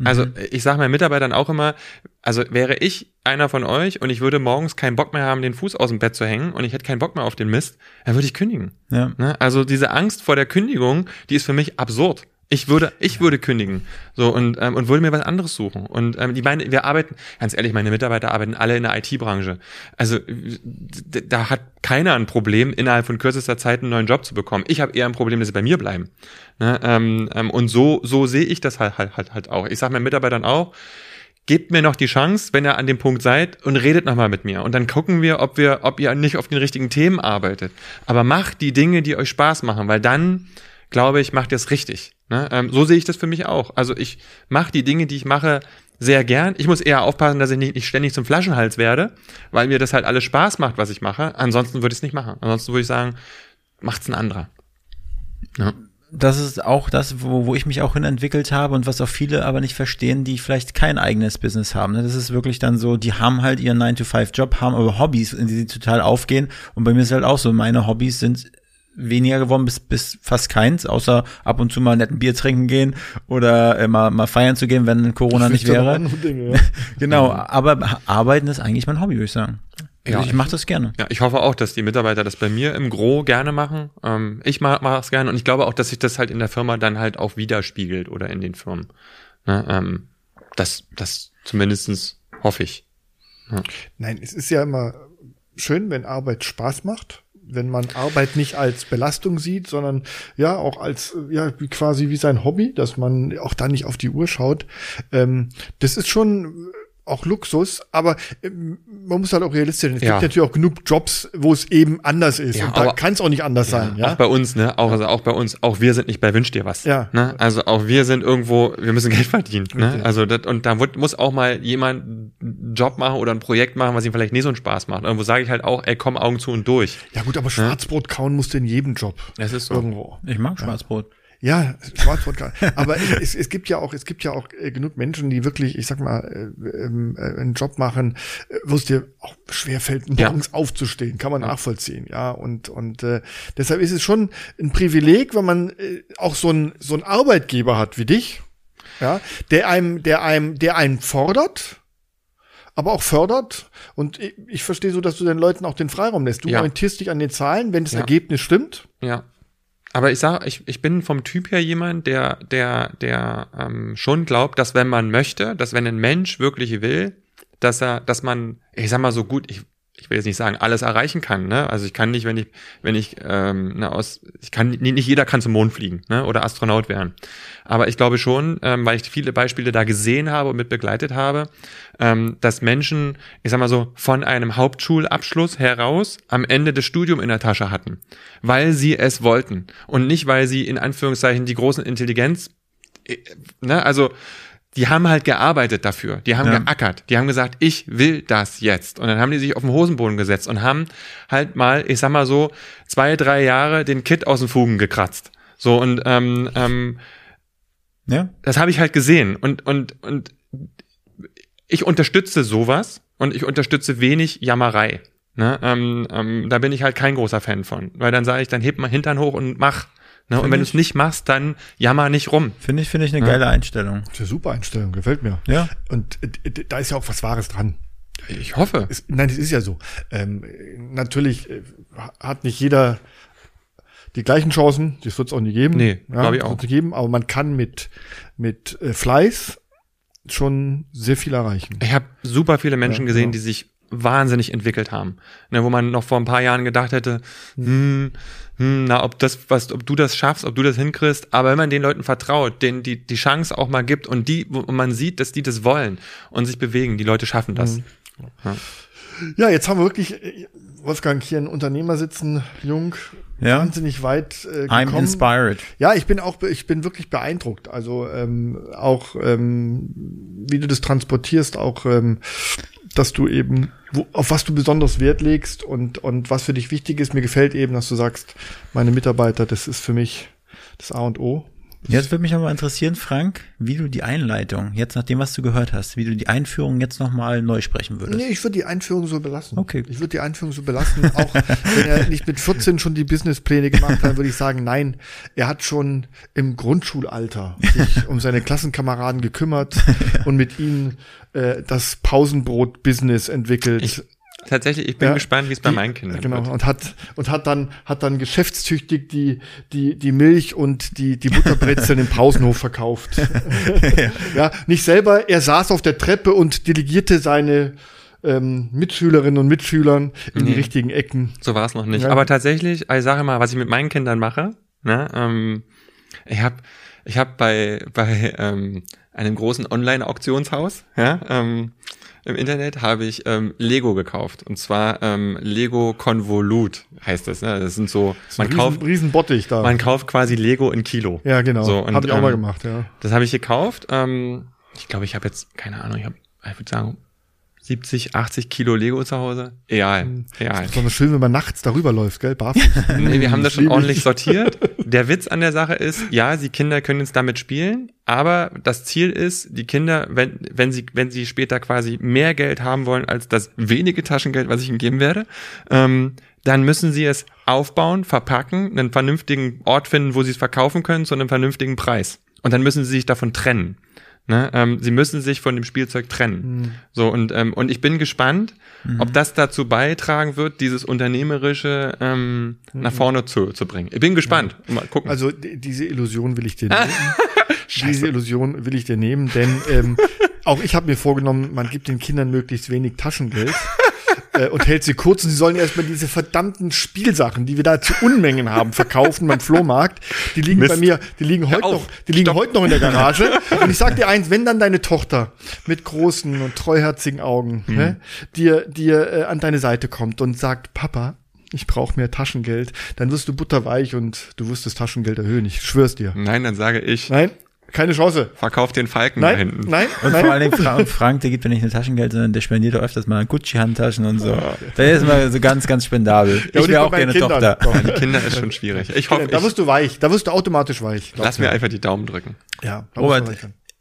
Also ich sage meinen Mitarbeitern auch immer, also wäre ich einer von euch und ich würde morgens keinen Bock mehr haben, den Fuß aus dem Bett zu hängen und ich hätte keinen Bock mehr auf den Mist, dann würde ich kündigen. Ja. Ne? Also diese Angst vor der Kündigung, die ist für mich absurd. Ich würde, ich würde kündigen. So und, ähm, und würde mir was anderes suchen. Und ähm, die meine, wir arbeiten, ganz ehrlich, meine Mitarbeiter arbeiten alle in der IT-Branche. Also da hat keiner ein Problem, innerhalb von kürzester Zeit einen neuen Job zu bekommen. Ich habe eher ein Problem, dass sie bei mir bleiben. Ne? Ähm, ähm, und so, so sehe ich das halt, halt, halt, halt auch. Ich sage meinen Mitarbeitern auch, gebt mir noch die Chance, wenn ihr an dem Punkt seid und redet nochmal mit mir. Und dann gucken wir, ob wir, ob ihr nicht auf den richtigen Themen arbeitet. Aber macht die Dinge, die euch Spaß machen, weil dann, glaube ich, macht ihr es richtig. Ne? Ähm, so sehe ich das für mich auch. Also ich mache die Dinge, die ich mache, sehr gern. Ich muss eher aufpassen, dass ich nicht, nicht ständig zum Flaschenhals werde, weil mir das halt alles Spaß macht, was ich mache. Ansonsten würde ich es nicht machen. Ansonsten würde ich sagen, macht's ein anderer. Ja das ist auch das, wo, wo ich mich auch hin entwickelt habe und was auch viele aber nicht verstehen, die vielleicht kein eigenes Business haben. Ne? Das ist wirklich dann so, die haben halt ihren 9-to-5-Job, haben aber Hobbys, in die sie total aufgehen. Und bei mir ist halt auch so, meine Hobbys sind weniger geworden bis, bis fast keins, außer ab und zu mal netten Bier trinken gehen oder äh, mal, mal feiern zu gehen, wenn Corona nicht wäre. Dinge, ja. (laughs) genau, aber arbeiten ist eigentlich mein Hobby, würde ich sagen. Also ja, ich mache das gerne. Ja, ich hoffe auch, dass die Mitarbeiter das bei mir im Gro gerne machen. Ähm, ich mache es gerne und ich glaube auch, dass sich das halt in der Firma dann halt auch widerspiegelt oder in den Firmen. Ne, ähm, das, das zumindestens hoffe ich. Ja. Nein, es ist ja immer schön, wenn Arbeit Spaß macht wenn man Arbeit nicht als Belastung sieht, sondern ja auch als ja quasi wie sein Hobby, dass man auch da nicht auf die Uhr schaut. Ähm, das ist schon auch Luxus, aber äh, man muss halt auch realistisch sein. Es ja. gibt natürlich auch genug Jobs, wo es eben anders ist. Ja, und da kann es auch nicht anders ja, sein. Ja? Auch bei uns, ne? Auch, also auch bei uns, auch wir sind nicht bei Wünsch dir was. Ja. Ne? Also auch wir sind irgendwo, wir müssen (laughs) Geld verdienen. Ne? Also das, und da wird, muss auch mal jemand einen Job machen oder ein Projekt machen, was ihm vielleicht nicht so einen Spaß macht. Irgendwo sage ich halt auch, ey, komm Augen zu und durch. Ja gut, aber Schwarzbrot kauen musst du in jedem Job. Es ist so. Irgendwo. Ich mag Schwarzbrot. Ja, Schwarzwodka. (laughs) Aber es, es gibt ja auch, es gibt ja auch äh, genug Menschen, die wirklich, ich sag mal, äh, ähm, äh, einen Job machen, äh, wo es dir auch schwerfällt, morgens ja. aufzustehen, kann man ja. nachvollziehen, ja. Und und äh, deshalb ist es schon ein Privileg, wenn man äh, auch so ein so ein Arbeitgeber hat wie dich, ja, der einem, der einem, der einen fordert, aber auch fördert. Und ich, ich verstehe so, dass du den Leuten auch den Freiraum lässt. Du ja. orientierst dich an den Zahlen, wenn das Ergebnis stimmt. Ja aber ich sag, ich, ich bin vom Typ her jemand, der, der, der ähm, schon glaubt, dass wenn man möchte, dass wenn ein Mensch wirklich will, dass er, dass man, ich sag mal so gut, ich, ich will jetzt nicht sagen, alles erreichen kann. Ne? Also ich kann nicht, wenn ich, wenn ich, ähm, ne, aus, ich kann nicht, jeder kann zum Mond fliegen ne? oder Astronaut werden. Aber ich glaube schon, ähm, weil ich viele Beispiele da gesehen habe und mit begleitet habe, ähm, dass Menschen, ich sag mal so, von einem Hauptschulabschluss heraus am Ende des Studium in der Tasche hatten, weil sie es wollten und nicht, weil sie in Anführungszeichen die großen Intelligenz, äh, ne, also die haben halt gearbeitet dafür. Die haben ja. geackert. Die haben gesagt, ich will das jetzt. Und dann haben die sich auf den Hosenboden gesetzt und haben halt mal, ich sag mal so, zwei, drei Jahre den Kit aus den Fugen gekratzt. So und ähm, ähm, ja. das habe ich halt gesehen. Und, und, und ich unterstütze sowas und ich unterstütze wenig Jammerei. Ne? Ähm, ähm, da bin ich halt kein großer Fan von. Weil dann sage ich, dann heb mal Hintern hoch und mach. Ne? Und wenn du es nicht machst, dann jammer nicht rum. Finde ich, finde ich eine ja. geile Einstellung. Das ist eine super Einstellung, gefällt mir. Ja. Und äh, da ist ja auch was Wahres dran. Ich hoffe. Es, nein, es ist ja so. Ähm, natürlich äh, hat nicht jeder die gleichen Chancen, das wird es auch nie geben. Nee, ja, glaube ich auch. Geben, aber man kann mit, mit äh, Fleiß schon sehr viel erreichen. Ich habe super viele Menschen ja, gesehen, genau. die sich wahnsinnig entwickelt haben. Ne, wo man noch vor ein paar Jahren gedacht hätte, hm, hm, na, ob das, was, ob du das schaffst, ob du das hinkriegst, aber wenn man den Leuten vertraut, denen die, die Chance auch mal gibt und die, wo man sieht, dass die das wollen und sich bewegen, die Leute schaffen das. Mhm. Ja. ja, jetzt haben wir wirklich, Wolfgang, hier ein Unternehmer sitzen, jung, ja. wahnsinnig weit äh, gekommen. I'm inspired. Ja, ich bin auch, ich bin wirklich beeindruckt. Also ähm, auch, ähm, wie du das transportierst, auch ähm, dass du eben, wo, auf was du besonders Wert legst und, und was für dich wichtig ist. Mir gefällt eben, dass du sagst, meine Mitarbeiter, das ist für mich das A und O. Jetzt würde mich aber interessieren, Frank, wie du die Einleitung, jetzt nach dem, was du gehört hast, wie du die Einführung jetzt nochmal neu sprechen würdest. Nee, ich würde die Einführung so belassen. Okay. Ich würde die Einführung so belassen. Auch wenn er nicht mit 14 schon die Businesspläne gemacht hat, würde ich sagen, nein, er hat schon im Grundschulalter sich um seine Klassenkameraden gekümmert und mit ihnen äh, das Pausenbrot-Business entwickelt. Ich Tatsächlich, ich bin ja, gespannt, wie es bei meinen Kindern genau, wird. und hat und hat dann hat dann geschäftstüchtig die die die Milch und die die Butterbrezeln im Pausenhof verkauft. ja. (laughs) ja, nicht selber, er saß auf der Treppe und delegierte seine ähm, Mitschülerinnen und Mitschülern in nee, die richtigen Ecken. So war es noch nicht. Ja. Aber tatsächlich, ich sage mal, was ich mit meinen Kindern mache, ne, ähm, ich habe Ich habe bei bei ähm, einem großen Online-Auktionshaus, ja, ähm, im Internet habe ich ähm, Lego gekauft und zwar ähm, Lego Convolut heißt das. Ne? Das sind so das man riesen, kauft Riesenbottich da. Man kauft quasi Lego in Kilo. Ja genau. So, habe ich auch ähm, mal gemacht. Ja. Das habe ich gekauft. Ähm, ich glaube, ich habe jetzt keine Ahnung. Ich habe, ich würde sagen 70, 80 Kilo Lego zu Hause. Egal, hm. egal. Ist doch schön, wenn man nachts darüber läuft, gell? Barfuß. (laughs) nee, wir haben das schon ordentlich sortiert. Der Witz an der Sache ist, ja, die Kinder können jetzt damit spielen, aber das Ziel ist, die Kinder, wenn, wenn sie, wenn sie später quasi mehr Geld haben wollen als das wenige Taschengeld, was ich ihnen geben werde, ähm, dann müssen sie es aufbauen, verpacken, einen vernünftigen Ort finden, wo sie es verkaufen können zu einem vernünftigen Preis. Und dann müssen sie sich davon trennen. Ne? Ähm, sie müssen sich von dem Spielzeug trennen. Mhm. So und ähm, und ich bin gespannt, mhm. ob das dazu beitragen wird, dieses unternehmerische ähm, mhm. nach vorne zu, zu bringen. Ich bin gespannt. Ja. Mal gucken. Also diese Illusion will ich dir (laughs) nehmen. diese Illusion will ich dir nehmen, denn ähm, auch ich habe mir vorgenommen, man gibt den Kindern möglichst wenig Taschengeld (laughs) äh, und hält sie kurz und sie sollen erstmal diese verdammten Spielsachen, die wir da zu Unmengen haben, verkaufen beim Flohmarkt. Die liegen Mist. bei mir, die liegen heute noch, die liegen heute noch in der Garage. Und ich sag dir eins, wenn dann deine Tochter mit großen und treuherzigen Augen mhm. ne, dir, dir äh, an deine Seite kommt und sagt, Papa, ich brauche mehr Taschengeld, dann wirst du butterweich und du wirst das Taschengeld erhöhen. Ich schwör's dir. Nein, dann sage ich. Nein, keine Chance. Verkauf den Falken nein, da hinten. Nein, und nein. vor allem Frank, Frank, der gibt mir nicht nur Taschengeld, sondern der spendiert auch öfters mal Gucci-Handtaschen und so. Der ist mal so ganz, ganz spendabel. Ja, ich wäre auch gerne Kindern. Tochter. Doch. Die Kinder ist schon schwierig. Ich hoffe, da wirst du weich. Da wirst du automatisch weich. Lass mir einfach die Daumen drücken. Ja, Robert,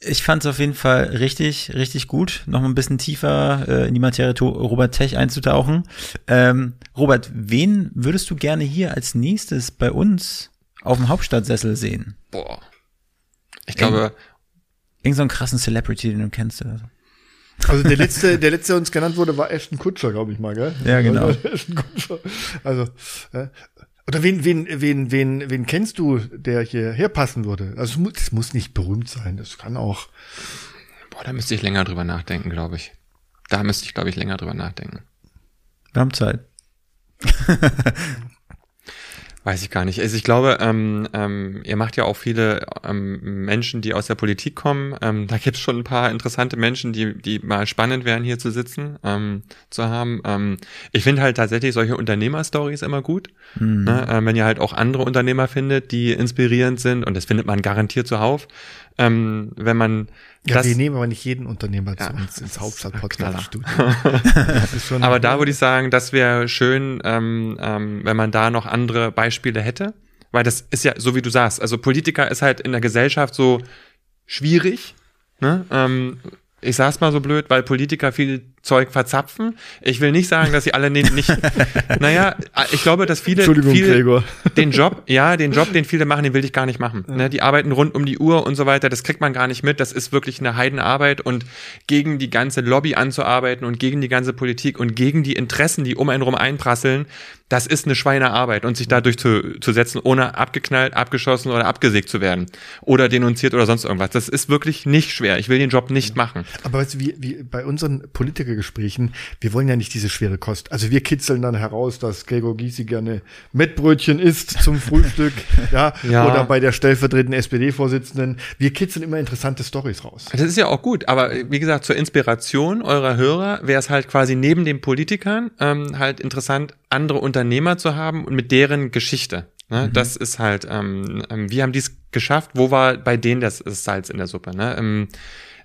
ich fand es auf jeden Fall richtig, richtig gut, noch mal ein bisschen tiefer äh, in die Materie Robert Tech einzutauchen. Ähm, Robert, wen würdest du gerne hier als nächstes bei uns auf dem Hauptstadtsessel sehen? Boah. Ich glaube, Irgend so einen krassen Celebrity, den du kennst oder so. Also der letzte, der letzte, der uns genannt wurde, war Ashton Kutscher, glaube ich mal, gell? Ja, genau. (laughs) Also, also äh, oder wen, wen, wen, wen, wen kennst du, der hierher passen würde? Also es muss, es muss nicht berühmt sein, das kann auch. Boah, da müsste ich länger drüber nachdenken, glaube ich. Da müsste ich, glaube ich, länger drüber nachdenken. Wir haben Zeit. (laughs) Weiß ich gar nicht. Also ich glaube, ähm, ähm, ihr macht ja auch viele ähm, Menschen, die aus der Politik kommen. Ähm, da gibt es schon ein paar interessante Menschen, die, die mal spannend wären, hier zu sitzen, ähm, zu haben. Ähm, ich finde halt tatsächlich solche Unternehmerstories immer gut. Mhm. Ne? Ähm, wenn ihr halt auch andere Unternehmer findet, die inspirierend sind, und das findet man garantiert zuhauf, ähm, wenn man ja, das, wir nehmen aber nicht jeden Unternehmer ja, zu uns ins Hauptstadt-Podcast-Studio. (laughs) (laughs) aber da würde ich sagen, das wäre schön, ähm, ähm, wenn man da noch andere Beispiele hätte. Weil das ist ja, so wie du sagst, also Politiker ist halt in der Gesellschaft so schwierig. Ne? Ähm, ich sag's mal so blöd, weil Politiker viel Zeug verzapfen. Ich will nicht sagen, dass sie alle nicht, nicht (laughs) naja, ich glaube, dass viele, viele den Job, ja, den Job, den viele machen, den will ich gar nicht machen. Ja. Ne, die arbeiten rund um die Uhr und so weiter, das kriegt man gar nicht mit. Das ist wirklich eine Heidenarbeit und gegen die ganze Lobby anzuarbeiten und gegen die ganze Politik und gegen die Interessen, die um einen rum einprasseln, das ist eine Schweinearbeit und sich dadurch zu, zu setzen, ohne abgeknallt, abgeschossen oder abgesägt zu werden oder denunziert oder sonst irgendwas. Das ist wirklich nicht schwer. Ich will den Job nicht machen. Aber weißt du, wie, wie bei unseren Politikergesprächen, wir wollen ja nicht diese schwere Kost. Also wir kitzeln dann heraus, dass Gregor Gysi gerne Mettbrötchen isst zum Frühstück, (laughs) ja, ja, oder bei der stellvertretenden SPD-Vorsitzenden. Wir kitzeln immer interessante Stories raus. Das ist ja auch gut, aber wie gesagt, zur Inspiration eurer Hörer wäre es halt quasi neben den Politikern ähm, halt interessant, andere Unternehmer zu haben und mit deren Geschichte. Ne? Mhm. Das ist halt, ähm, ähm, wir haben dies geschafft, wo war bei denen das, das Salz in der Suppe? Ne? Ähm,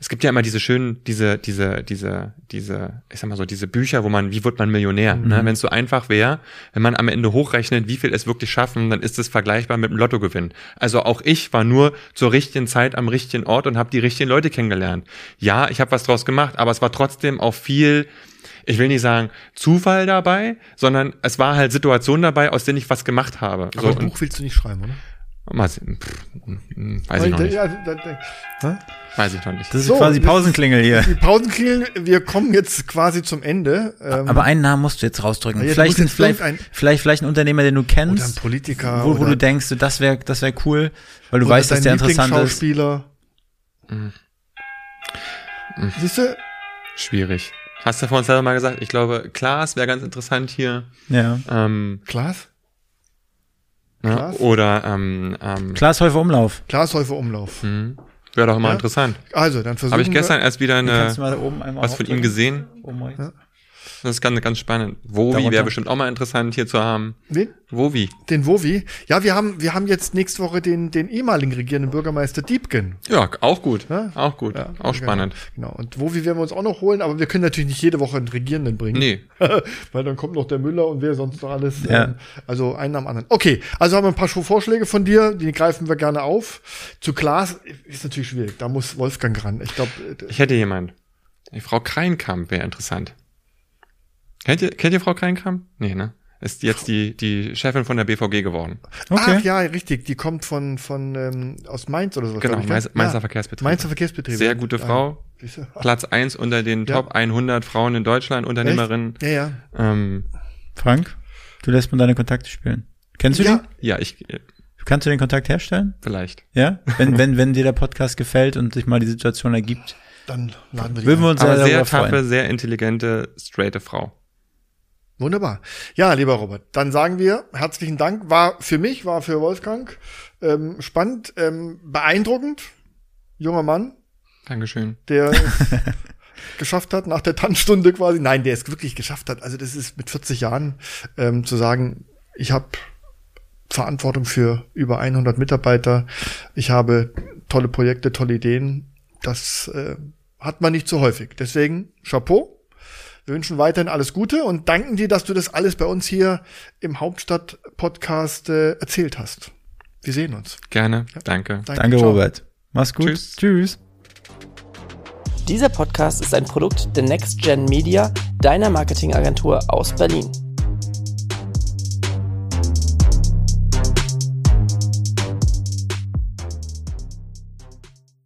es gibt ja immer diese schönen, diese, diese, diese, diese, ich sag mal so, diese Bücher, wo man, wie wird man Millionär? Ne? Mhm. Ne? Wenn es so einfach wäre, wenn man am Ende hochrechnet, wie viel es wirklich schaffen, dann ist es vergleichbar mit einem Lottogewinn. Also auch ich war nur zur richtigen Zeit am richtigen Ort und habe die richtigen Leute kennengelernt. Ja, ich habe was draus gemacht, aber es war trotzdem auch viel ich will nicht sagen Zufall dabei, sondern es war halt Situation dabei, aus denen ich was gemacht habe. Aber so, ein Buch willst du nicht schreiben, oder? Mal sehen. Pff, weiß ich noch nicht. Ja, da, da, weiß ich noch nicht. Das ist so, quasi Pausenklingel hier. Die Pausenklingel, wir kommen jetzt quasi zum Ende. Ähm, Aber einen Namen musst du jetzt rausdrücken. Ja, vielleicht, jetzt vielleicht, ein, vielleicht, vielleicht ein Unternehmer, den du kennst. Oder ein Politiker. Wo, wo du denkst, das wäre das wär cool, weil du weißt, dass der interessant ist. Schauspieler. Mhm. Mhm. Siehst du? Schwierig. Hast du vorhin selber mal gesagt, ich glaube, Klaas wäre ganz interessant hier. Ja. Ähm, Klaas? Ja, oder ähm, ähm, Glashäufer Umlauf. Glashäufer Umlauf. Hm. Wäre doch immer ja? interessant. Also, dann versuchen Habe ich gestern erst wieder eine, was von ihm gesehen. Ja. Das ist ganz, ganz spannend. Wovi wäre bestimmt auch mal interessant hier zu haben. Wen? Wovi. Den Wovi. Ja, wir haben, wir haben jetzt nächste Woche den, den ehemaligen regierenden Bürgermeister Diebken. Ja, auch gut. Ja? Auch gut. Ja, auch spannend. Genau. genau. Und Wovi werden wir uns auch noch holen, aber wir können natürlich nicht jede Woche einen Regierenden bringen. Nee. (laughs) Weil dann kommt noch der Müller und wer sonst noch alles. Ja. Ähm, also einen am anderen. Okay. Also haben wir ein paar Vorschläge von dir, die greifen wir gerne auf. Zu Klaas ist natürlich schwierig. Da muss Wolfgang ran. Ich glaube. Äh, ich hätte jemand. Die Frau Kreinkamp wäre interessant. Kennt ihr, kennt ihr Frau Kreinkamp? Nee, ne? Ist jetzt die, die Chefin von der BVG geworden. Okay. Ach ja, richtig. Die kommt von, von ähm, aus Mainz oder so. Genau, Mainz, Mainzer ja. Verkehrsbetrieb. Mainzer Verkehrsbetrieb. Sehr gute Frau. Ah, Platz eins unter den ja. Top 100 Frauen in Deutschland, Unternehmerinnen. Ja, ja. Ähm, Frank, du lässt mir deine Kontakte spielen. Kennst du ja. die? Ja, ich. Äh, Kannst du den Kontakt herstellen? Vielleicht. Ja? Wenn, (laughs) wenn, wenn dir der Podcast gefällt und sich mal die Situation ergibt. Dann laden wir die Würden wir uns sehr, sehr taffe, sehr intelligente, straighte Frau. Wunderbar. Ja, lieber Robert, dann sagen wir herzlichen Dank. War für mich, war für Wolfgang ähm, spannend, ähm, beeindruckend. Junger Mann. Dankeschön. Der (laughs) es geschafft hat, nach der Tanzstunde quasi. Nein, der es wirklich geschafft hat. Also das ist mit 40 Jahren ähm, zu sagen, ich habe Verantwortung für über 100 Mitarbeiter. Ich habe tolle Projekte, tolle Ideen. Das äh, hat man nicht so häufig. Deswegen Chapeau. Wir wünschen weiterhin alles Gute und danken dir, dass du das alles bei uns hier im Hauptstadt-Podcast äh, erzählt hast. Wir sehen uns. Gerne. Ja. Danke. Danke, Danke Robert. Mach's gut. Tschüss. Tschüss. Dieser Podcast ist ein Produkt der Next Gen Media, deiner Marketingagentur aus Berlin.